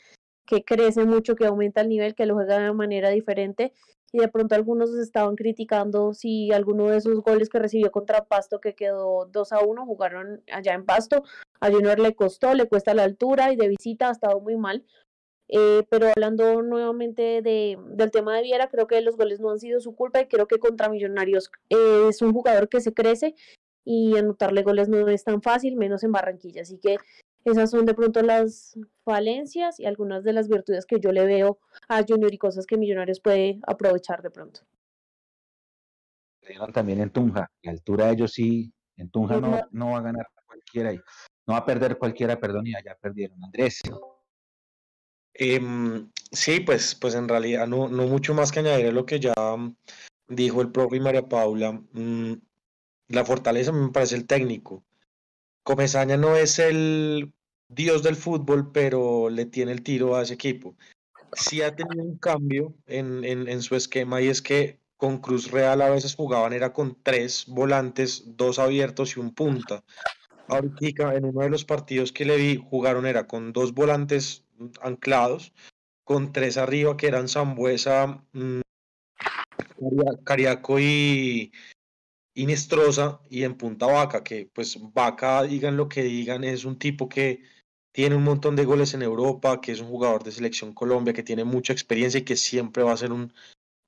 que crece mucho, que aumenta el nivel, que lo juega de manera diferente y de pronto algunos estaban criticando si alguno de esos goles que recibió contra Pasto, que quedó 2 a 1, jugaron allá en Pasto, a Junior le costó, le cuesta la altura y de visita ha estado muy mal. Eh, pero hablando nuevamente de, del tema de Viera, creo que los goles no han sido su culpa y creo que contra Millonarios eh, es un jugador que se crece y anotarle goles no es tan fácil, menos en Barranquilla. Así que esas son de pronto las falencias y algunas de las virtudes que yo le veo a Junior y cosas que Millonarios puede aprovechar de pronto. También en Tunja, la altura de ellos sí, en Tunja no, no va a ganar cualquiera, no va a perder cualquiera, perdón, y allá perdieron. Andrés. Eh, sí, pues, pues en realidad no, no mucho más que añadir a lo que ya dijo el profe María Paula. Mm, la fortaleza me parece el técnico. Comesaña no es el dios del fútbol, pero le tiene el tiro a ese equipo. Sí ha tenido un cambio en, en, su esquema y es que con Cruz Real a veces jugaban era con tres volantes, dos abiertos y un punta. Ahorita en uno de los partidos que le vi jugaron era con dos volantes anclados, con tres arriba que eran Zambuesa, mm, Cariaco y, Inestrosa y en Punta Vaca, que pues Vaca, digan lo que digan, es un tipo que tiene un montón de goles en Europa, que es un jugador de selección Colombia, que tiene mucha experiencia y que siempre va a ser un,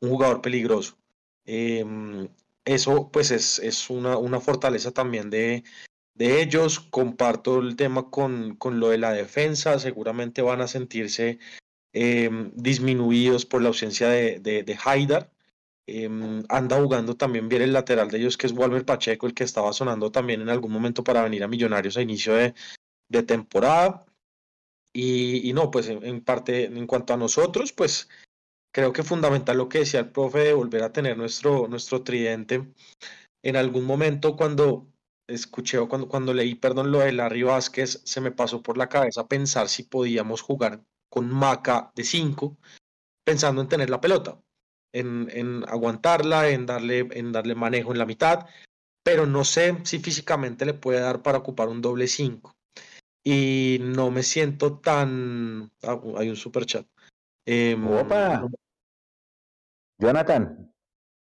un jugador peligroso. Em, eso pues es, es una, una, fortaleza también de, de, ellos. Comparto el tema con, con, lo de la defensa, seguramente van a sentirse eh, disminuidos por la ausencia de, de, de Haidar. Em, anda jugando también bien el lateral de ellos, que es Walmer Pacheco, el que estaba sonando también en algún momento para venir a Millonarios a inicio de, de temporada. Y, y, no, pues en, parte, en cuanto a nosotros, pues creo que fundamental lo que decía el profe de volver a tener nuestro, nuestro tridente. En algún momento cuando escuché o cuando, cuando leí, perdón, lo de Larry Vázquez, se me pasó por la cabeza pensar si podíamos jugar con Maca de 5, pensando en tener la pelota en, aguantarla, en darle, en darle manejo en la mitad, pero no sé si físicamente le puede dar para ocupar un doble 5. Y no me siento tan... Ah, hay un super chat. Em, Opa. Jonathan,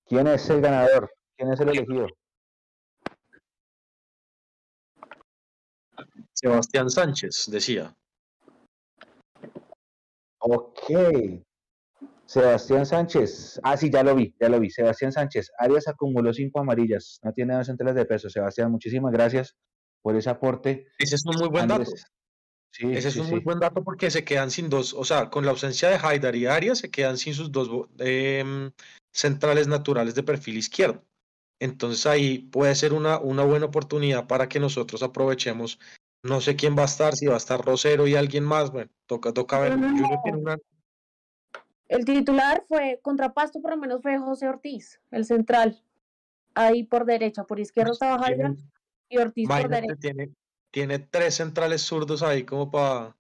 ¿quién es el ganador? ¿Quién es el elegido? Sebastián Sánchez, decía. Ok, Sebastián Sánchez, ah, sí, ya lo vi, ya lo vi. Sebastián Sánchez, Arias acumuló cinco amarillas, no tiene dos centrales de peso. Sebastián, muchísimas gracias por ese aporte. Ese es un muy buen dato. Sí, Ese es un muy buen dato porque se quedan sin dos, o sea, con la ausencia de Haidar y Arias, se quedan sin sus dos em, centrales naturales de perfil izquierdo. Entonces ahí puede ser una, una buena oportunidad para que nosotros aprovechemos. No sé quién va a estar, si va a estar Rosero y alguien más. Bueno, toca, toca ver. tiene una, el titular fue contra Pasto, por lo menos fue José Ortiz, el central. Ahí por derecha, por izquierda estaba Javier y Ortiz por derecha. Tiene, tiene tres centrales zurdos ahí como para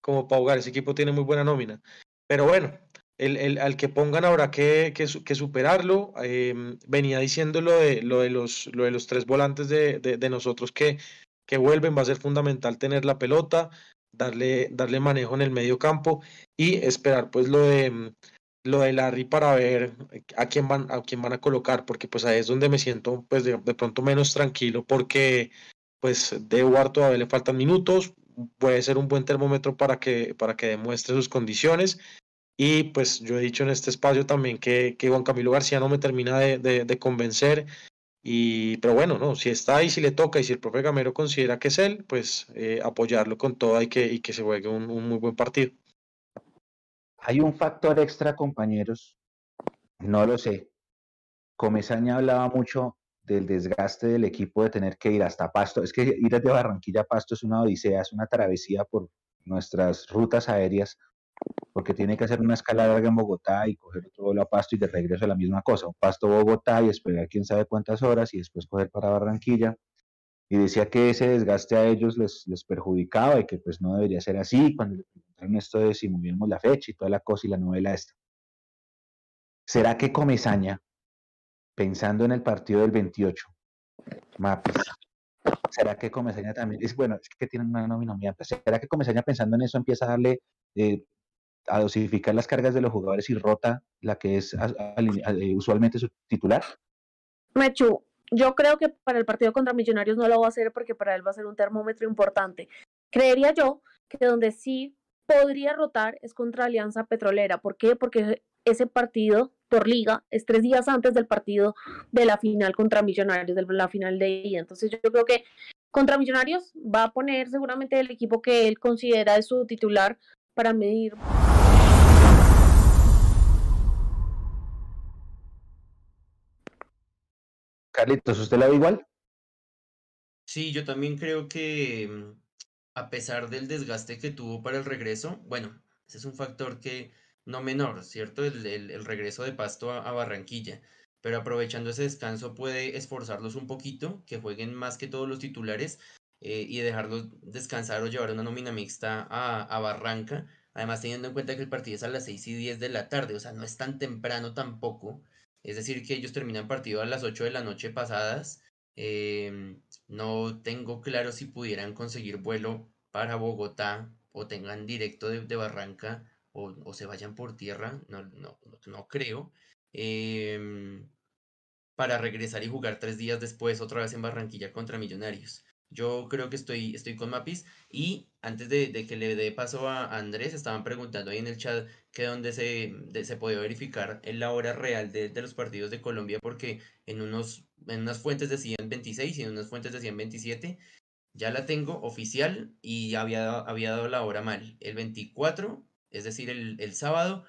como para jugar. Ese equipo tiene muy buena nómina. Pero bueno, el, el, al que pongan habrá que, que, que superarlo. Em, venía diciendo lo de, lo, de los, lo de los tres volantes de, de, de, nosotros que, que vuelven. Va a ser fundamental tener la pelota darle, darle manejo en el medio campo y esperar pues lo de mm, lo de Larry para ver a quién van a quién van a colocar porque pues ahí es donde me siento pues de, pronto menos tranquilo porque pues de Eduardo todavía le faltan minutos puede ser un buen termómetro para que para que demuestre sus condiciones. Y pues yo he dicho en este espacio también que, que Juan Camilo García no me termina de, de, de convencer y, pero bueno, no, si está ahí, si le toca y si el profe Gamero considera que es él, pues eh, apoyarlo con todo y que, y que se juegue un, un, muy buen partido. Hay un factor extra, compañeros, no lo sé. Comesaña hablaba mucho del desgaste del equipo de tener que ir hasta Pasto. Es que ir desde Barranquilla a Pasto es una odisea, es una travesía por nuestras rutas aéreas porque tiene que hacer una escala larga en Bogotá y coger otro vuelo a Pasto y de regreso la misma cosa, un Pasto Bogotá y esperar quién sabe cuántas horas y después coger para Barranquilla. y decía que ese desgaste a ellos les, les perjudicaba y que pues no debería ser así, cuando le preguntaron esto de si movíamos la fecha y toda la cosa y la novela esta. ¿Será que Comesaña, pensando en el partido del 28, Mapis, ¿será que Comesaña también, es bueno, es que tienen una nómina muy ¿será que Comesaña pensando en eso empieza a darle, eh, a dosificar las cargas de los jugadores y rota la que es eh, usualmente su titular? Mechu, yo creo que para el partido contra Millonarios no lo va a hacer porque para él va a ser un termómetro importante. Creería yo que donde sí podría rotar es contra Alianza Petrolera. ¿Por qué? Porque ese partido por liga es tres días antes del partido de la final contra Millonarios, de la final de ida. Entonces yo creo que contra Millonarios va a poner seguramente el equipo que él considera de su titular para medir. Carlitos, ¿usted la ve igual? Sí, yo también creo que mm, a pesar del desgaste que tuvo para el regreso, bueno, ese es un factor que no menor, ¿cierto? El, regreso de Pasto a, Barranquilla, pero aprovechando ese descanso puede esforzarlos un poquito, que jueguen más que todos los titulares eh, y dejarlos descansar o llevar una nómina mixta a, a Barranca. Además, teniendo en cuenta que el partido es a las 6 y 10 de la tarde, o sea, no es tan temprano tampoco es decir, que ellos terminan partido a las 8 de la noche pasadas. Em, no tengo claro si pudieran conseguir vuelo para Bogotá o tengan directo de, Barranca o, se vayan por tierra, no, no, no creo. Em, para regresar y jugar tres días después otra vez en Barranquilla contra Millonarios. Yo creo que estoy, estoy con Mapis. Y antes de, que le dé paso a Andrés, estaban preguntando ahí en el chat que dónde se, se podía verificar en la hora real de, los partidos de Colombia, porque en, unos, en unas fuentes decían 26 y en unas fuentes decían 27. Ya la tengo oficial y había, había dado la hora mal. El 24, es decir, el, el sábado,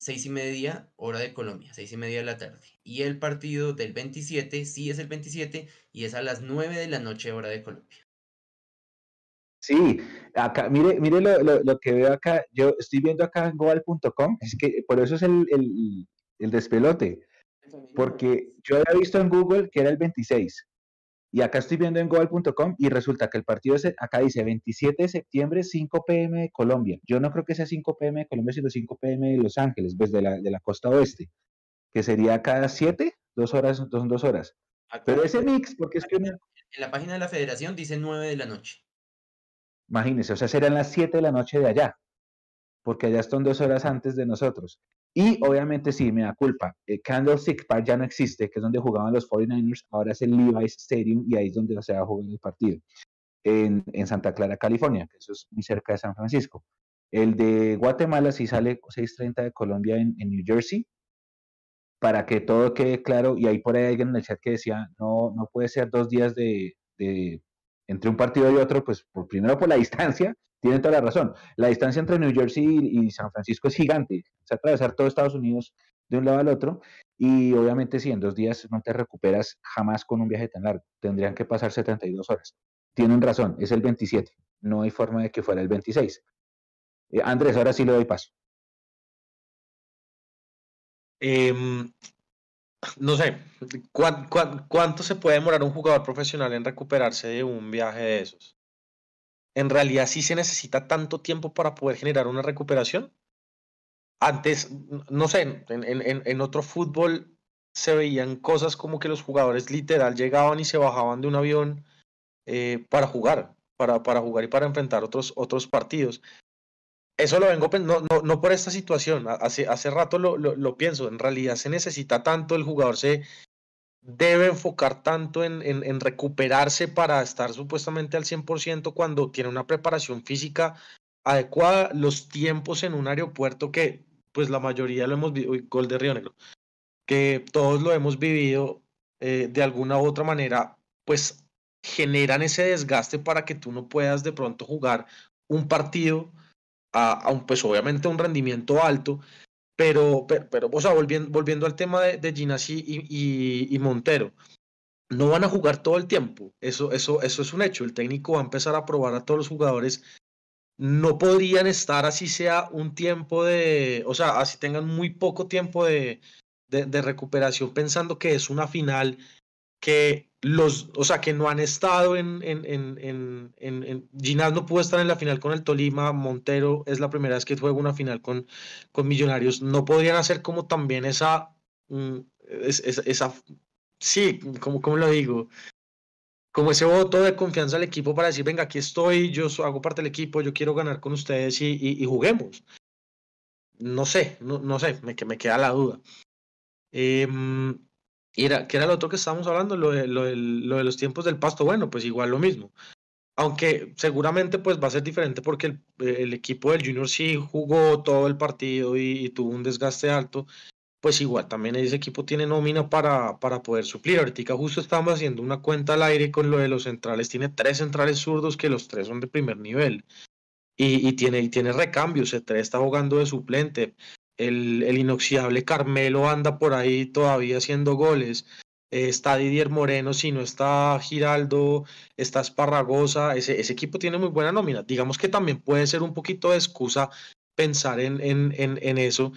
seis y media hora de Colombia, seis y media de la tarde. Y el partido del 27 sí es el 27 y es a las 9 de la noche hora de Colombia. Sí, acá, mire, mire lo, que veo acá, yo estoy viendo acá en goal.com, es que por eso es el, el, el despelote, porque yo había visto en Google que era el 26, y acá estoy viendo en goal.com y resulta que el partido es, acá dice 27 de septiembre, 5 pm de Colombia. Yo no creo que sea 5 pm de Colombia, sino 5 pm de Los Ángeles, desde pues, la, de la costa oeste, que sería cada 7, dos horas, son dos horas. Pero ese mix, porque es que En la página de la federación dice 9 de la noche. Imagínense, o sea, serán las 7 de la noche de allá, porque allá están dos horas antes de nosotros. Y obviamente sí, me da culpa. El Candlestick Park ya no existe, que es donde jugaban los 49ers, ahora es el Levi's Stadium y ahí es donde se va a jugar el partido. En, Santa Clara, California, que eso es muy cerca de San Francisco. El de Guatemala sí sale 6.30 de Colombia en, en, New Jersey, para que todo quede claro. Y ahí por ahí alguien en el chat que decía, no, no puede ser dos días de, de entre un partido y otro, pues por, primero por la distancia tiene toda la razón. La distancia entre New Jersey y San Francisco es gigante. Es atravesar todo Estados Unidos de un lado al otro. Y obviamente si en dos días no te recuperas jamás con un viaje tan largo. Tendrían que pasar 72 horas. Tienen razón, es el 27. No hay forma de que fuera el 26. Eh, Andrés, ahora sí le doy paso. Em, no sé, cuánto se puede demorar un jugador profesional en recuperarse de un viaje de esos? En realidad sí se necesita tanto tiempo para poder generar una recuperación. Antes, no sé, en, otro fútbol se veían cosas como que los jugadores literal llegaban y se bajaban de un avión eh, para jugar, para, para, jugar y para enfrentar otros, otros partidos. Eso lo vengo, no, no, por esta situación, hace, hace rato lo, lo, pienso, en realidad se necesita tanto, el jugador se, debe enfocar tanto en, en, recuperarse para estar supuestamente al 100% cuando tiene una preparación física adecuada, los tiempos en un aeropuerto que pues la mayoría lo hemos vivido, gol de Río Negro, que todos lo hemos vivido eh, de alguna u otra manera, pues generan ese desgaste para que tú no puedas de pronto jugar un partido a, un, pues obviamente un rendimiento alto pero, pero, o sea, volviendo, volviendo al tema de, de Ginasi y, y, Montero, no van a jugar todo el tiempo. Eso, eso, eso es un hecho. El técnico va a empezar a probar a todos los jugadores. No podrían estar así sea un tiempo de, o sea, así tengan muy poco tiempo de, de recuperación pensando que es una final que los, o sea, que no han estado en, en, en, en, Ginás no pudo estar en la final con el Tolima, Montero es la primera vez que juega una final con, con Millonarios, no podrían hacer como también esa, mm, esa, sí, como, como lo digo, como ese voto de confianza al equipo para decir, venga, aquí estoy, yo hago parte del equipo, yo quiero ganar con ustedes y, y, juguemos. No sé, no, no sé, me, me queda la duda. Eh, era, ¿Qué era lo otro que estábamos hablando? Lo de, lo, de, los tiempos del pasto. Bueno, pues igual lo mismo. Aunque seguramente pues va a ser diferente porque el, equipo del Junior sí jugó todo el partido y, tuvo un desgaste alto. Pues igual también ese equipo tiene nómina para, para poder suplir. Ahorita justo estábamos haciendo una cuenta al aire con lo de los centrales. Tiene tres centrales zurdos que los tres son de primer nivel. Y, y tiene, y tiene recambios. El tres está jugando de suplente el, inoxidable Carmelo anda por ahí todavía haciendo goles. está Didier Moreno, si no está Giraldo, está Esparragosa, ese, ese, equipo tiene muy buena nómina. Digamos que también puede ser un poquito de excusa pensar en, en, en, eso.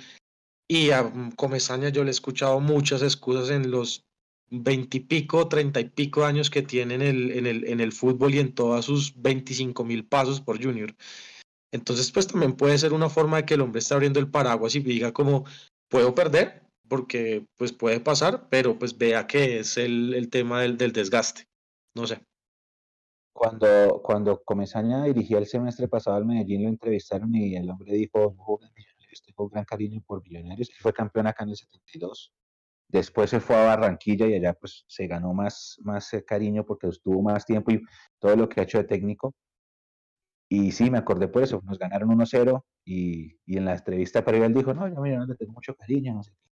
Y a Comesaña yo le he escuchado muchas excusas en los veintipico, treinta y pico años que tiene en el, en, el, en el fútbol y en todos sus veinticinco mil pasos por Junior. Entonces, pues también puede ser una forma de que el hombre esté abriendo el paraguas y diga como, puedo perder, porque pues puede pasar, pero pues vea que es el, tema del, desgaste. No sé. Cuando, cuando Comesaña dirigía el semestre pasado al Medellín, lo entrevistaron y el hombre dijo, no con gran cariño por Millonarios. Él fue campeón acá en el 72. Después se fue a Barranquilla y allá pues se ganó más, más eh, cariño porque estuvo más tiempo y todo lo que ha hecho de técnico. Y sí, me acordé por eso, nos ganaron 1-0 y, y, en la entrevista para él dijo, no, yo mira, no le tengo mucho cariño, no sé qué.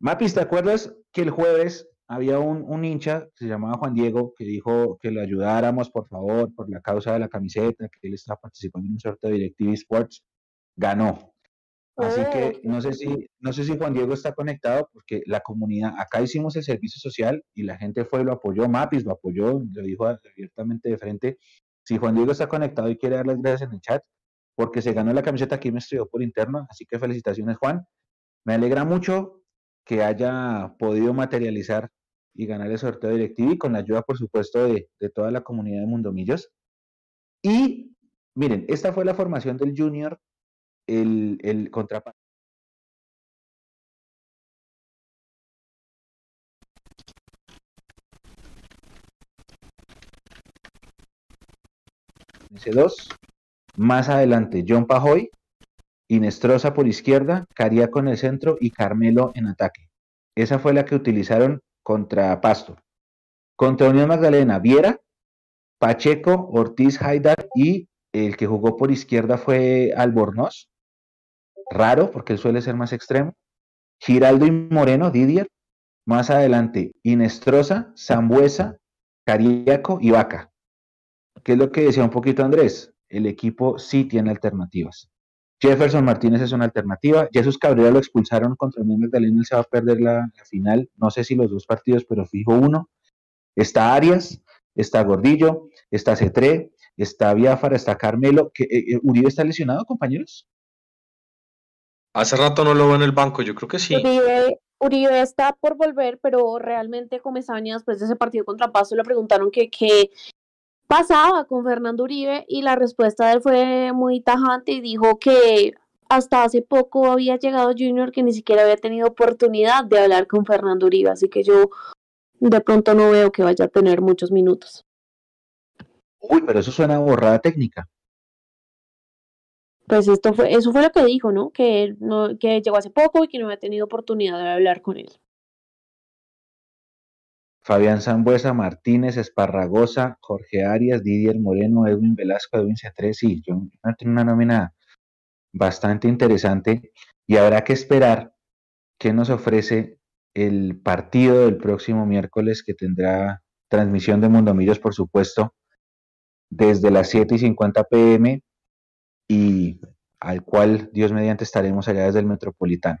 Mapis, ¿te acuerdas que el jueves había un, un, hincha que se llamaba Juan Diego que dijo que lo ayudáramos, por favor, por la causa de la camiseta, que él estaba participando en un sorteo de DirecTV Sports? Ganó. Así que no sé si no sé si Juan Diego está conectado porque la comunidad acá hicimos el servicio social y la gente fue lo apoyó, Mapis lo apoyó, lo dijo abiertamente de frente si Juan Diego está conectado y quiere dar las gracias en el chat, porque se ganó la camiseta aquí me estudió por interno, así que felicitaciones Juan. Me alegra mucho que haya podido materializar y ganar el sorteo directivo y con la ayuda, por supuesto, de, toda la comunidad de Mundomillos. Y miren, esta fue la formación del Junior, el, el contraparte. 2. Más adelante, John Pajoy, Inestrosa por izquierda, Cariaco en el centro y Carmelo en ataque. Esa fue la que utilizaron contra Pasto. Contra Unión Magdalena, Viera, Pacheco, Ortiz Haidar y el que jugó por izquierda fue Albornoz. Raro, porque él suele ser más extremo. Giraldo y Moreno, Didier. Más adelante, Inestrosa, Zambuesa, Cariaco y Vaca. ¿Qué es lo que decía un poquito Andrés? El equipo sí tiene alternativas. Jefferson Martínez es una alternativa. Jesús Cabrera lo expulsaron contra el Magdalena, se va a perder la, final. No sé si los dos partidos, pero fijo uno. Está Arias, está Gordillo, está Cetré, está Biafara, está Carmelo. ¿Que, eh, eh, ¿Uribe está lesionado, compañeros? Hace rato no lo veo en el banco, yo creo que sí. Uribe, está por volver, pero realmente Comesaña después de ese partido contra Paso le preguntaron que, que pasaba con Fernando Uribe y la respuesta de él fue muy tajante y dijo que hasta hace poco había llegado Junior que ni siquiera había tenido oportunidad de hablar con Fernando Uribe, así que yo de pronto no veo que vaya a tener muchos minutos. Uy, pero eso suena a borrada técnica. Pues esto fue, eso fue lo que dijo, ¿no? Que, no, que llegó hace poco y que no había tenido oportunidad de hablar con él. Fabián Zambuesa, Martínez, Esparragosa, Jorge Arias, Didier Moreno, Edwin Velasco, Edwin C3, sí, yo tengo una nómina bastante interesante y habrá que esperar qué nos ofrece el partido del próximo miércoles que tendrá transmisión de Mundomillos, por supuesto, desde las 7 y 50 pm y al cual Dios mediante estaremos allá desde el Metropolitano.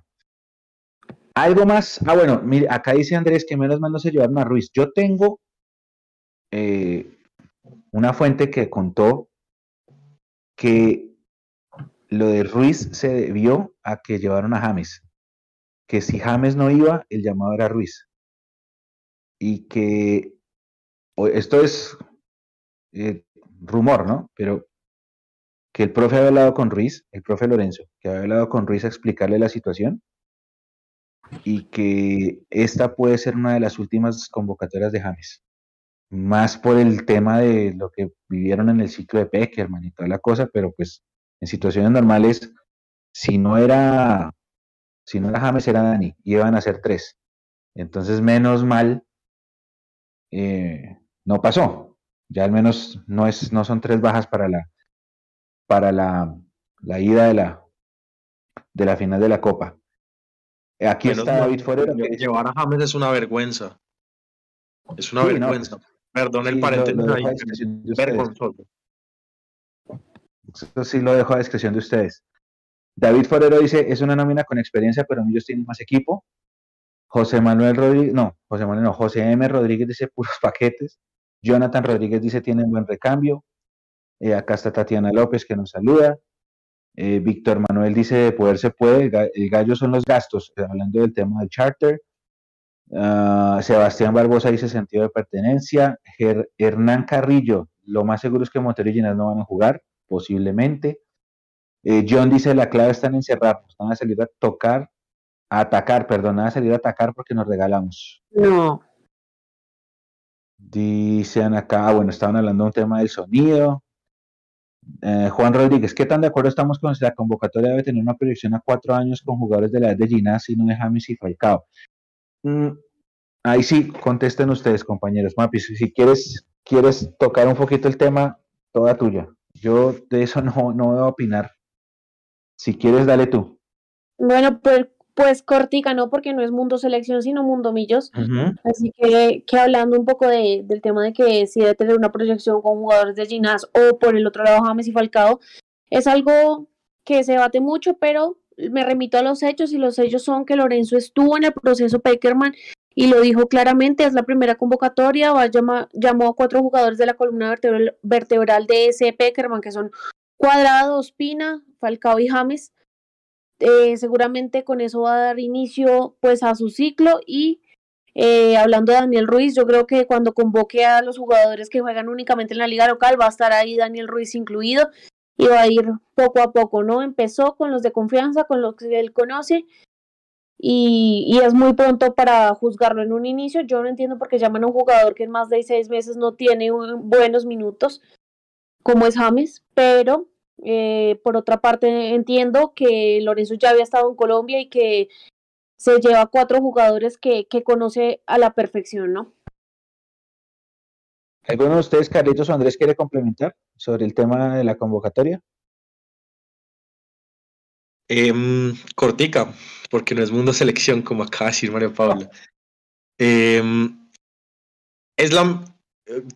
Algo más. Ah, bueno, mire, acá dice Andrés que menos mal no se llevaron a Ruiz. Yo tengo eh, una fuente que contó que lo de Ruiz se debió a que llevaron a James. Que si James no iba, el llamado era Ruiz. Y que esto es eh, rumor, ¿no? Pero que el profe había hablado con Ruiz, el profe Lorenzo, que había hablado con Ruiz a explicarle la situación y que esta puede ser una de las últimas convocatorias de James. Más por el tema de lo que vivieron en el ciclo de Peckerman y toda la cosa, pero pues en situaciones normales, si no era, si no era James, era Dani, iban a ser tres. Entonces, menos mal, eh, no pasó. Ya al menos no, es, no son tres bajas para la, para la, la ida de la, de la final de la Copa. Aquí está David Forero. Llevar a James es una vergüenza. Es una vergüenza. Perdón el paréntesis vergonzoso. Eso sí lo dejo a discreción de ustedes. David Forero dice, es una nómina con experiencia, pero ellos tienen más equipo. José Manuel Rodríguez, no, José Manuel no, José M. Rodríguez dice puros paquetes. Jonathan Rodríguez dice tienen buen recambio. Eh, acá está Tatiana López que nos saluda. Eh, Víctor Manuel dice de poder se puede, el gallo son los gastos, eh, hablando del tema del charter. Ah, Sebastián Barbosa dice sentido de pertenencia. Hernán Carrillo, lo más seguro es que Montero y no van a jugar, posiblemente. John dice la clave está en encerrarnos, van a salir a tocar a atacar, perdón, a salir a atacar porque nos regalamos. No. Dicen acá, ah, bueno, estaban hablando de un tema del sonido. Eh, Juan Rodríguez, ¿qué tan de acuerdo estamos con si la convocatoria debe tener una proyección a cuatro años con jugadores de la edad de Ginás y no de James y Falcao? Mm, ahí sí, contesten ustedes, compañeros. Mapis, si quieres, quieres tocar un poquito el tema, toda tuya. Yo de eso no, no voy a opinar. Si quieres, dale tú. Bueno, pues pues cortica, ¿no? Porque no es mundo selección, sino mundo millos. Así que, que hablando un poco de, del tema de que si debe tener una proyección con jugadores de Ginás o por el otro lado James y Falcao, es algo que se debate mucho, pero me remito a los hechos y los hechos son que Lorenzo estuvo en el proceso Peckerman y lo dijo claramente, es la primera convocatoria, va, llamó a cuatro jugadores de la columna vertebral, vertebral de ese Peckerman, que son Cuadrado, Ospina, Falcao y James eh, seguramente con eso va a dar inicio pues a su ciclo y eh, hablando de Daniel Ruiz, yo creo que cuando convoque a los jugadores que juegan únicamente en la liga local va a estar ahí Daniel Ruiz incluido y va a ir poco a poco, ¿no? Empezó con los de confianza, con los que él conoce y, y, es muy pronto para juzgarlo en un inicio. Yo no entiendo por qué llaman a un jugador que en más de seis meses no tiene buenos minutos, como es James, pero eh, por otra parte, entiendo que Lorenzo ya había estado en Colombia y que se lleva cuatro jugadores que, que conoce a la perfección, ¿no? ¿Alguno de ustedes, Carlitos o Andrés, quiere complementar sobre el tema de la convocatoria? Em, cortica, porque no es mundo selección, como acaba de decir María Paula. Em, es la,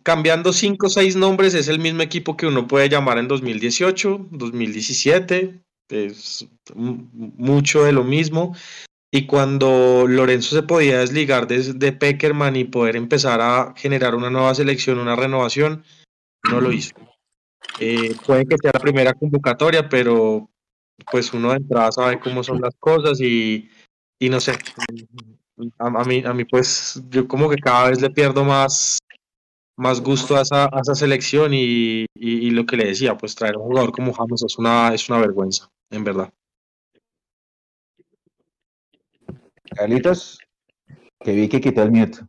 cambiando cinco o seis nombres, es el mismo equipo que uno puede llamar en 2018, 2017, es mucho de lo mismo. Y cuando Lorenzo se podía desligar de, Peckerman y poder empezar a generar una nueva selección, una renovación, no lo hizo. Eh, puede que sea la primera convocatoria, pero pues uno de entrada sabe cómo son las cosas y, y no sé. A, a, mí, a mí, pues, yo como que cada vez le pierdo más más gusto a esa, a esa selección y, y, lo que le decía, pues traer un jugador como James es una, es una vergüenza, en verdad. Carlitos, que vi que quitó el mute.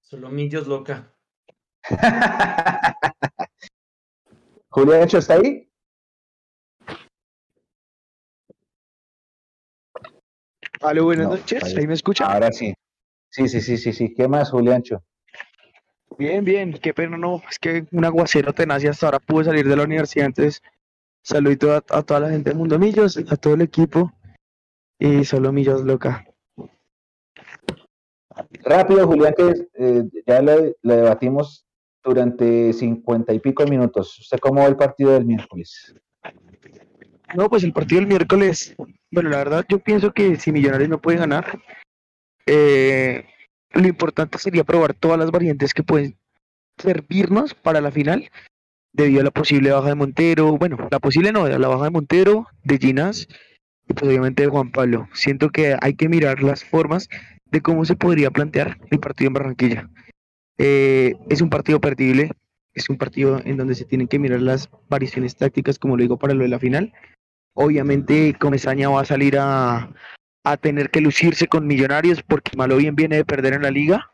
Solo Millos loca. Julián Hecho está ahí. Aló, buenas noches. ¿Ahí me escucha? Ahora sí. Sí, sí, sí, sí, sí. ¿Qué más, Juliancho? Bien, bien, qué pena, no, es que un aguacero tenaz y hasta ahora pude salir de la universidad, entonces saludito a, toda la gente del Mundo Millos, a todo el equipo y solo Millos loca. Rápido, Julián, que eh, ya le, debatimos durante cincuenta y pico minutos. ¿Usted cómo va el partido del miércoles? No, pues el partido del miércoles, bueno, la verdad yo pienso que si Millonarios no puede ganar, eh, lo importante sería probar todas las variantes que pueden servirnos para la final, debido a la posible baja de Montero, bueno, la posible no, la baja de Montero, de Ginás y pues obviamente de Juan Pablo. Siento que hay que mirar las formas de cómo se podría plantear el partido en Barranquilla. Eh, es un partido perdible, es un partido en donde se tienen que mirar las variaciones tácticas, como lo digo, para lo de la final. Obviamente Comesaña va a salir a, a tener que lucirse con Millonarios porque malo bien viene de perder en la liga.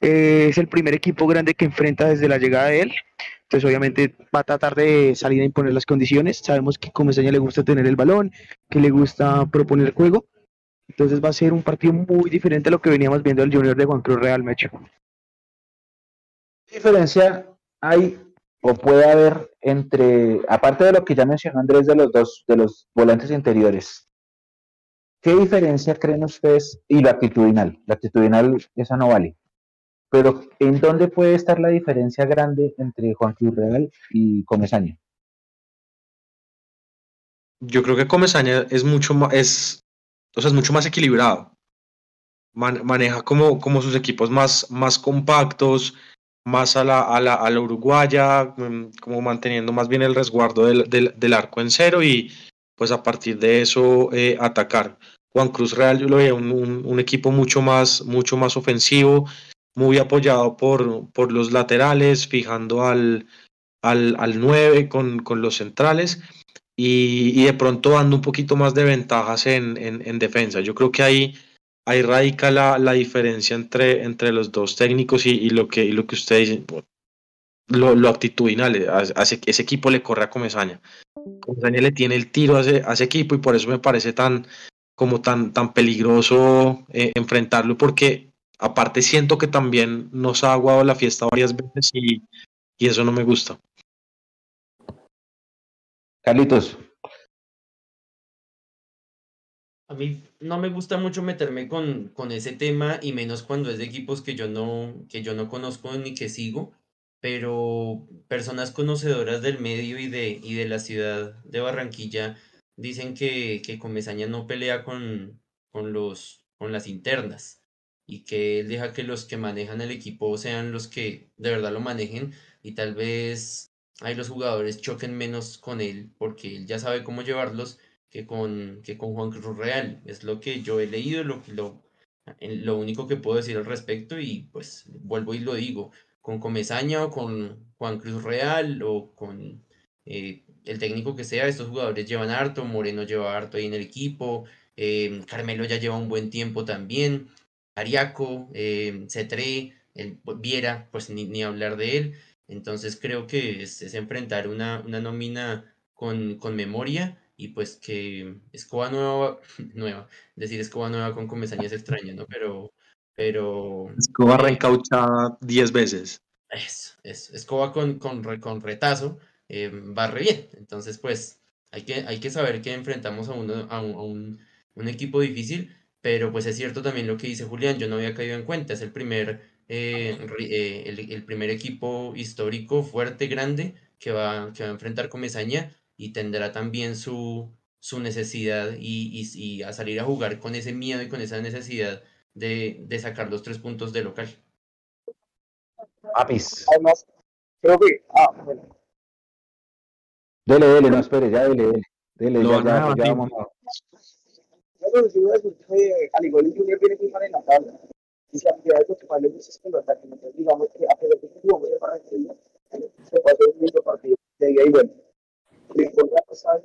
Eh, es el primer equipo grande que enfrenta desde la llegada de él. Entonces, obviamente, va a tratar de salir a imponer las condiciones. Sabemos que Comesaña le gusta tener el balón, que le gusta proponer juego. Entonces, va a ser un partido muy diferente a lo que veníamos viendo del Junior de Juan Cruz Real Mecho. ¿Qué diferencia hay o puede haber entre, aparte de lo que ya mencionó Andrés de los dos, de los volantes interiores, ¿qué diferencia creen ustedes? Y la actitudinal, la actitudinal, esa no vale. Pero, ¿en dónde puede estar la diferencia grande entre Juan Cruz Real y Comesaña? Yo creo que Comesaña es mucho más, es, o sea, es mucho más equilibrado. maneja como, como sus equipos más, más compactos, más a la, a la, a la uruguaya, mm, como manteniendo más bien el resguardo del, del, del arco en cero y pues a partir de eso eh, atacar. Juan Cruz Real yo lo veo un, un, equipo mucho más, mucho más ofensivo, muy apoyado por, por los laterales, fijando al, al, al 9 con, con los centrales y, y, de pronto dando un poquito más de ventajas en, en, en defensa. Yo creo que ahí ahí radica la, la diferencia entre, entre los dos técnicos y, y lo que y lo que lo, lo actitudinal, hace, ese equipo le corre a Comesaña. Comesaña le tiene el tiro a ese, a ese, equipo y por eso me parece tan como tan, tan peligroso eh, enfrentarlo porque aparte siento que también nos ha aguado la fiesta varias veces y, y eso no me gusta. Carlitos, a mí no me gusta mucho meterme con, con ese tema y menos cuando es de equipos que yo no, que yo no conozco ni que sigo, pero personas conocedoras del medio y de, y de la ciudad de Barranquilla dicen que, que Comesaña no pelea con, con, los, con las internas y que él deja que los que manejan el equipo sean los que de verdad lo manejen y tal vez ahí los jugadores choquen menos con él porque él ya sabe cómo llevarlos que con, que con Juan Cruz Real. Es lo que yo he leído, lo, lo, lo único que puedo decir al respecto y pues vuelvo y lo digo, con Comezaña o con Juan Cruz Real o con eh, el técnico que sea, estos jugadores llevan harto, Moreno lleva harto ahí en el equipo, eh, Carmelo ya lleva un buen tiempo también, Ariaco, eh, Cetré, el Viera, pues ni, ni, hablar de él. Entonces creo que es, es enfrentar una, una nómina con, con memoria y pues que escoba nueva, nueva, decir escoba nueva con comezaña es extraño, ¿no? Pero, pero... Escoba eh, reencauchada 10 veces. Es, es, escoba con, con, con retazo, eh, barre bien, entonces pues hay que, hay que saber que enfrentamos a, uno, a, un, a un, un, equipo difícil, pero pues es cierto también lo que dice Julián, yo no había caído en cuenta, es el primer, eh, eh, el, el, primer equipo histórico fuerte, grande, que va, que va a enfrentar Comesaña, y tendrá también su, su necesidad y, y, y, a salir a jugar con ese miedo y con esa necesidad de, de sacar los tres puntos de local. Apis. Además, creo que. Ah, bueno. Dele, dele, no espere, ya dele, dele. Dele, ya, ya, ya, vamos a. Yo si a que al igual el Junior viene muy mal en la tabla. Y si a que más le gusta es que lo ataquen. Entonces, digamos que a pesar de que jugamos el partido, se pasó un lindo partido. De ahí, bueno le saber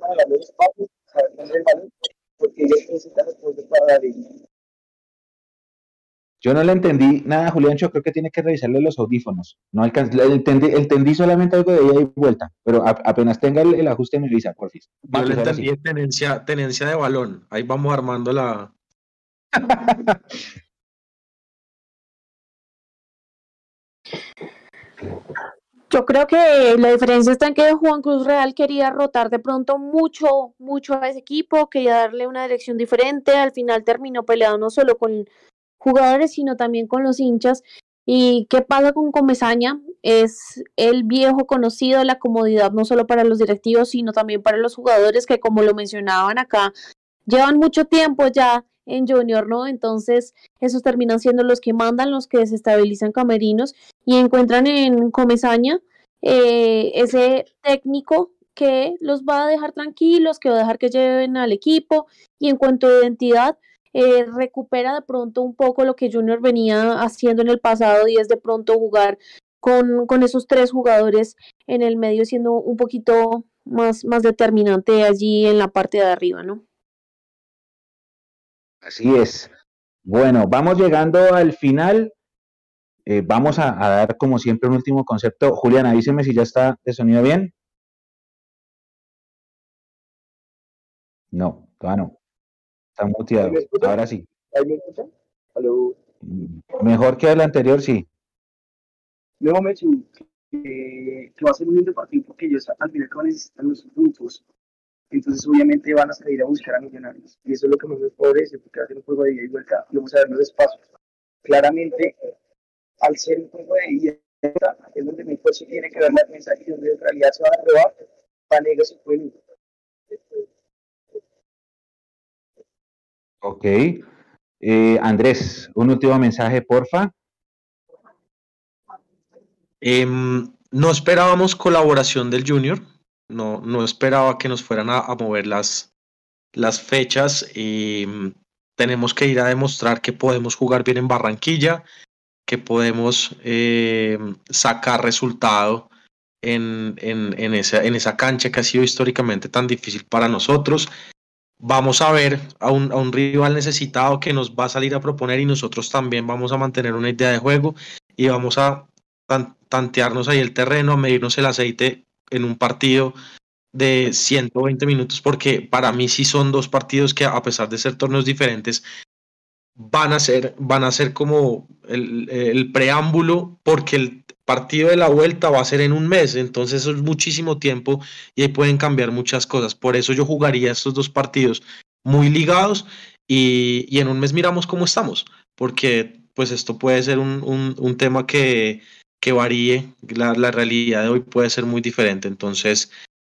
el balón, porque ellos necesitan respuestas para la línea. Yo no le entendí nada, Julián, yo creo que tiene que revisarle los audífonos. No alcancé, entendí, entendí solamente algo de ida y vuelta, pero a, apenas tenga el, el, ajuste me avisa, por fin. Yo le entendí tenencia, tenencia de balón. Ahí vamos armando la. Yo creo que la diferencia está en que Juan Cruz Real quería rotar de pronto mucho, mucho a ese equipo, quería darle una dirección diferente, al final terminó peleado no solo con jugadores, sino también con los hinchas. ¿Y qué pasa con Comesaña? Es el viejo conocido la comodidad no solo para los directivos, sino también para los jugadores que, como lo mencionaban acá, llevan mucho tiempo ya en Junior, ¿no? Entonces, esos terminan siendo los que mandan, los que desestabilizan camerinos y encuentran en Comesaña eh, ese técnico que los va a dejar tranquilos, que va a dejar que lleven al equipo y en cuanto a identidad, eh, recupera de pronto un poco lo que Junior venía haciendo en el pasado y es de pronto jugar con, con esos tres jugadores en el medio siendo un poquito más, más determinante allí en la parte de arriba, ¿no? Así es. Bueno, vamos llegando al final. Eh, vamos a, a, dar, como siempre, un último concepto. Julián, avíseme si ya está de sonido bien. No, todavía no. Está muteado. Ahora sí. ¿Ahí me escuchan? ¿Aló? Mejor que el anterior, sí. Luego me que, que va a ser un lindo partido porque ellos al final van a necesitar los puntos. Entonces, obviamente, van a salir a buscar a Millonarios. Y eso es lo que más me favorece porque va a ser un juego de ida y vuelta y vamos a ver los espacios. Claramente, al ser un juego de ida y vuelta, es donde mi esfuerzo tiene que ver la defensa y donde en realidad se van a probar. Vanegas y pueden Ok. Eh, Andrés, un último mensaje, porfa. Eh, no esperábamos colaboración del Junior, no, no esperaba que nos fueran a, mover las, las fechas. Eh, tenemos que ir a demostrar que podemos jugar bien en Barranquilla, que podemos eh, sacar resultado en, en, en, esa, en esa cancha que ha sido históricamente tan difícil para nosotros. Vamos a ver a un, a un rival necesitado que nos va a salir a proponer y nosotros también vamos a mantener una idea de juego y vamos a tan, tantearnos ahí el terreno, a medirnos el aceite en un partido de 120 minutos, porque para mí sí son dos partidos que a pesar de ser torneos diferentes, van a ser, van a ser como el, el preámbulo, porque el partido de la vuelta va a ser en un mes, entonces eso es muchísimo tiempo y ahí pueden cambiar muchas cosas. Por eso yo jugaría estos dos partidos muy ligados y, en un mes miramos cómo estamos, porque pues esto puede ser un, tema que, varíe, la, la, realidad de hoy puede ser muy diferente, entonces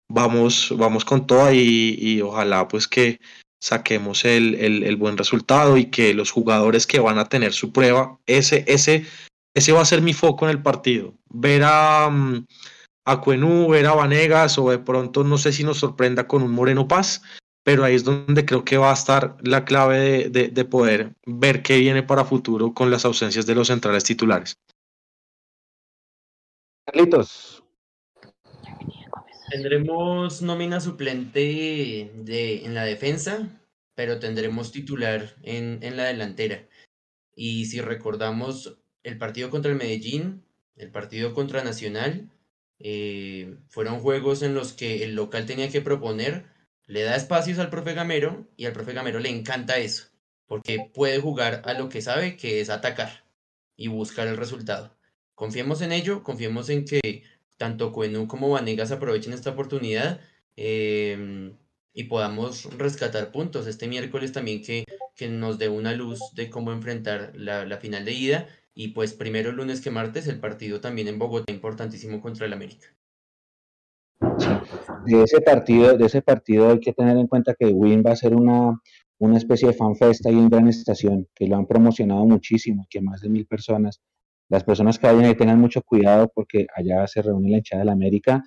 vamos, vamos con todo y, y ojalá pues que saquemos el, el, el, buen resultado y que los jugadores que van a tener su prueba, ese, ese, ese va a ser mi foco en el partido, ver a, mm, a Cuenú, ver a Vanegas o de pronto no sé si nos sorprenda con un Moreno Paz, pero ahí es donde creo que va a estar la clave de, de, de poder ver qué viene para futuro con las ausencias de los centrales titulares. Carlitos. Tendremos nómina suplente de, en la defensa, pero tendremos titular en, en la delantera. Y si recordamos el partido contra el Medellín, el partido contra Nacional, eh, fueron juegos en los que el local tenía que proponer, le da espacios al profe Gamero y al profe Gamero le encanta eso, porque puede jugar a lo que sabe, que es atacar y buscar el resultado. Confiemos en ello, confiemos en que tanto Cuenú como Vanegas aprovechen esta oportunidad eh, y podamos rescatar puntos este miércoles también que, que nos dé una luz de cómo enfrentar la, la, final de ida y pues primero lunes que martes el partido también en Bogotá importantísimo contra el América. De ese partido, de ese partido hay que tener en cuenta que Win va a ser una, una especie de fanfest ahí en Gran Estación, que lo han promocionado muchísimo, que más de mil personas las personas que vayan ahí tengan mucho cuidado porque allá se reúne la hinchada de la América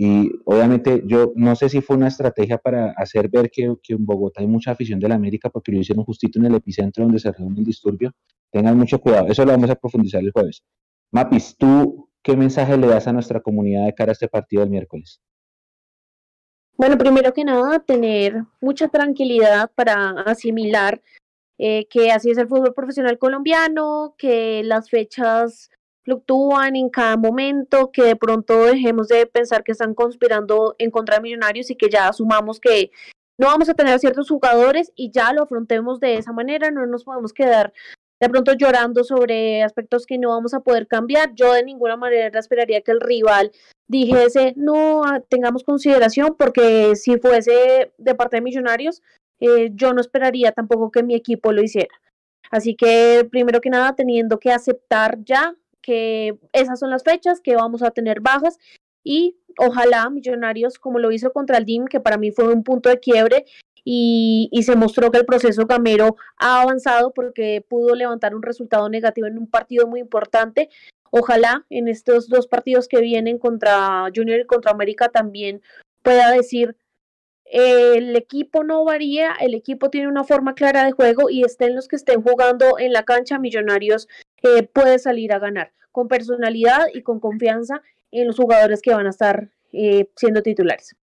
y obviamente yo no sé si fue una estrategia para hacer ver que, en Bogotá hay mucha afición de la América porque lo hicieron justito en el epicentro donde se reúne el disturbio. Tengan mucho cuidado, eso lo vamos a profundizar el jueves. Mapis, ¿tú qué mensaje le das a nuestra comunidad de cara a este partido del miércoles? Bueno, primero que nada, tener mucha tranquilidad para asimilar eh, que así es el fútbol profesional colombiano, que las fechas fluctúan en cada momento, que de pronto dejemos de pensar que están conspirando en contra de Millonarios y que ya asumamos que no vamos a tener ciertos jugadores y ya lo afrontemos de esa manera, no nos podemos quedar de pronto llorando sobre aspectos que no vamos a poder cambiar. Yo de ninguna manera esperaría que el rival dijese, no tengamos consideración, porque si fuese de parte de Millonarios, eh, yo no esperaría tampoco que mi equipo lo hiciera. Así que, primero que nada, teniendo que aceptar ya que esas son las fechas, que vamos a tener bajas y ojalá Millonarios, como lo hizo contra el DIM, que para mí fue un punto de quiebre y, se mostró que el proceso Gamero ha avanzado porque pudo levantar un resultado negativo en un partido muy importante. Ojalá en estos dos partidos que vienen contra Junior y contra América también pueda decir el equipo no varía, el equipo tiene una forma clara de juego y estén los que estén jugando en la cancha, Millonarios eh, puede salir a ganar con personalidad y con confianza en los jugadores que van a estar eh, siendo titulares.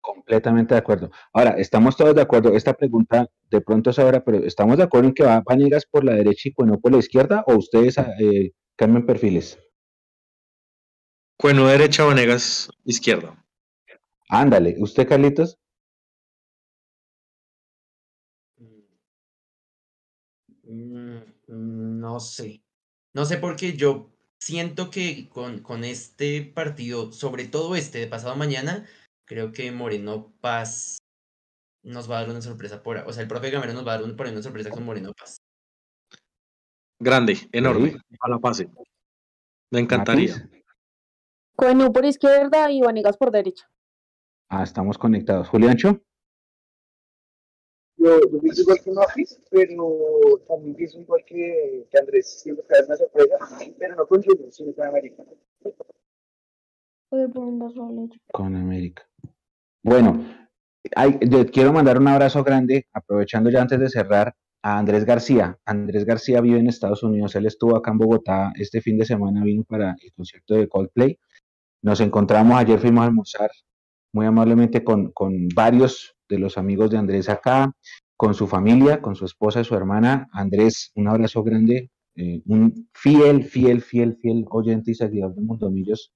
Completamente de acuerdo. Ahora, estamos todos de acuerdo. Esta pregunta de pronto es ahora, pero ¿estamos de acuerdo en que va Vanegas por la derecha y Cueno por la izquierda o ustedes eh, cambian perfiles? Cueno derecha, Vanegas izquierda. Ándale, ¿usted, Carlitos? Mm, mm, no sé. No sé por qué yo siento que con, con este partido, sobre todo este de pasado mañana, creo que Moreno Paz nos va a dar una sorpresa por, o sea, el profe Gamero nos va a dar una, una sorpresa con Moreno Paz. Grande, enorme, a la pase. Me encantaría. Cueno por izquierda y Vanegas por derecha. Ah, estamos conectados. Juliancho. Yo, yo pienso igual que Mafis, pero también pienso igual que, que Andrés, siempre trae una sorpresa, pero no con Junior, sino con América. Con América. Bueno, hay, yo quiero mandar un abrazo grande, aprovechando ya antes de cerrar, a Andrés García. Andrés García vive en Estados Unidos, él estuvo acá en Bogotá este fin de semana, vino para el concierto de Coldplay. Nos encontramos, ayer fuimos a almorzar muy amablemente con, con varios de los amigos de Andrés acá, con su familia, con su esposa y su hermana. Andrés, un abrazo grande, eh, un fiel, fiel, fiel, fiel oyente y seguidor de Mundomillos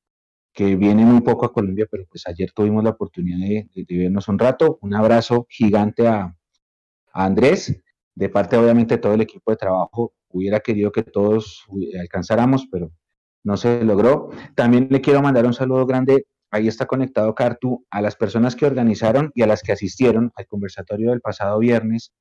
que viene muy poco a Colombia, pero pues ayer tuvimos la oportunidad de, vernos un rato. Un abrazo gigante a, Andrés, de parte obviamente de todo el equipo de trabajo. Hubiera querido que todos alcanzáramos, pero no se logró. También le quiero mandar un saludo grande, ahí está conectado Cartu, a las personas que organizaron y a las que asistieron al conversatorio del pasado viernes,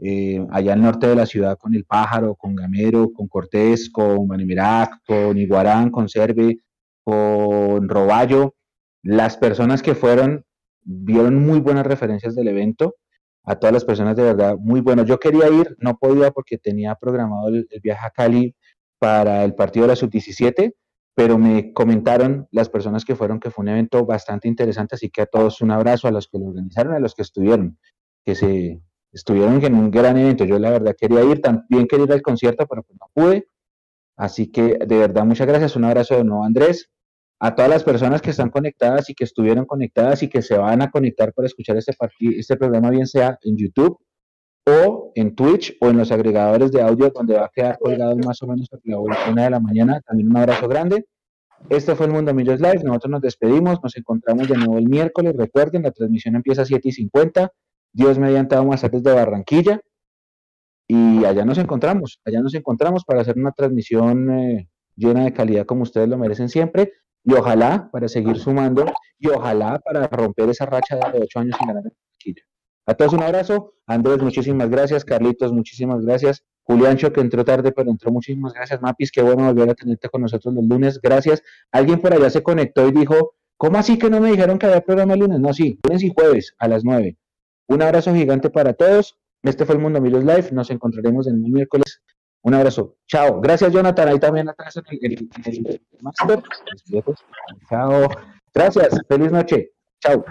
eh, allá al norte de la ciudad con El Pájaro, con Gamero, con Cortés, con Manimirac, con Iguarán, con Cerve, con Roballo. Las personas que fueron vieron muy buenas referencias del evento. A todas las personas de verdad muy bueno. Yo quería ir, no podía porque tenía programado el, viaje a Cali para el partido de la sub-17, pero me comentaron las personas que fueron que fue un evento bastante interesante, así que a todos un abrazo, a los que lo organizaron, a los que estuvieron, que se estuvieron en un gran evento. Yo la verdad quería ir, también quería ir al concierto, pero pues no pude. Así que de verdad muchas gracias, un abrazo de nuevo Andrés, a todas las personas que están conectadas y que estuvieron conectadas y que se van a conectar para escuchar este, este programa, bien sea en YouTube o en Twitch o en los agregadores de audio donde va a quedar colgado más o menos a la una de la mañana. También un abrazo grande. Este fue el Mundo Millos Live. Nosotros nos despedimos. Nos encontramos de nuevo el miércoles. Recuerden, la transmisión empieza a 7 y 50. Dios mediante vamos a estar desde Barranquilla. Y allá nos encontramos. Allá nos encontramos para hacer una transmisión eh, llena de calidad como ustedes lo merecen siempre y ojalá para seguir sumando y ojalá para romper esa racha de ocho años sin ganar en Barranquilla. A todos un abrazo. Andrés, muchísimas gracias. Carlitos, muchísimas gracias. Juliancho, que entró tarde, pero entró. Muchísimas gracias. Mapis, qué bueno volver a tenerte con nosotros los lunes. Gracias. Alguien por allá se conectó y dijo, ¿cómo así que no me dijeron que había programa el lunes? No, sí, lunes y jueves a las nueve. Un abrazo gigante para todos. Este fue el Mundo Millos Live. Nos encontraremos el miércoles un abrazo. Chao. Gracias, Jonathan. Ahí también atrás en el, el, Chao. Gracias. Feliz noche. Chao.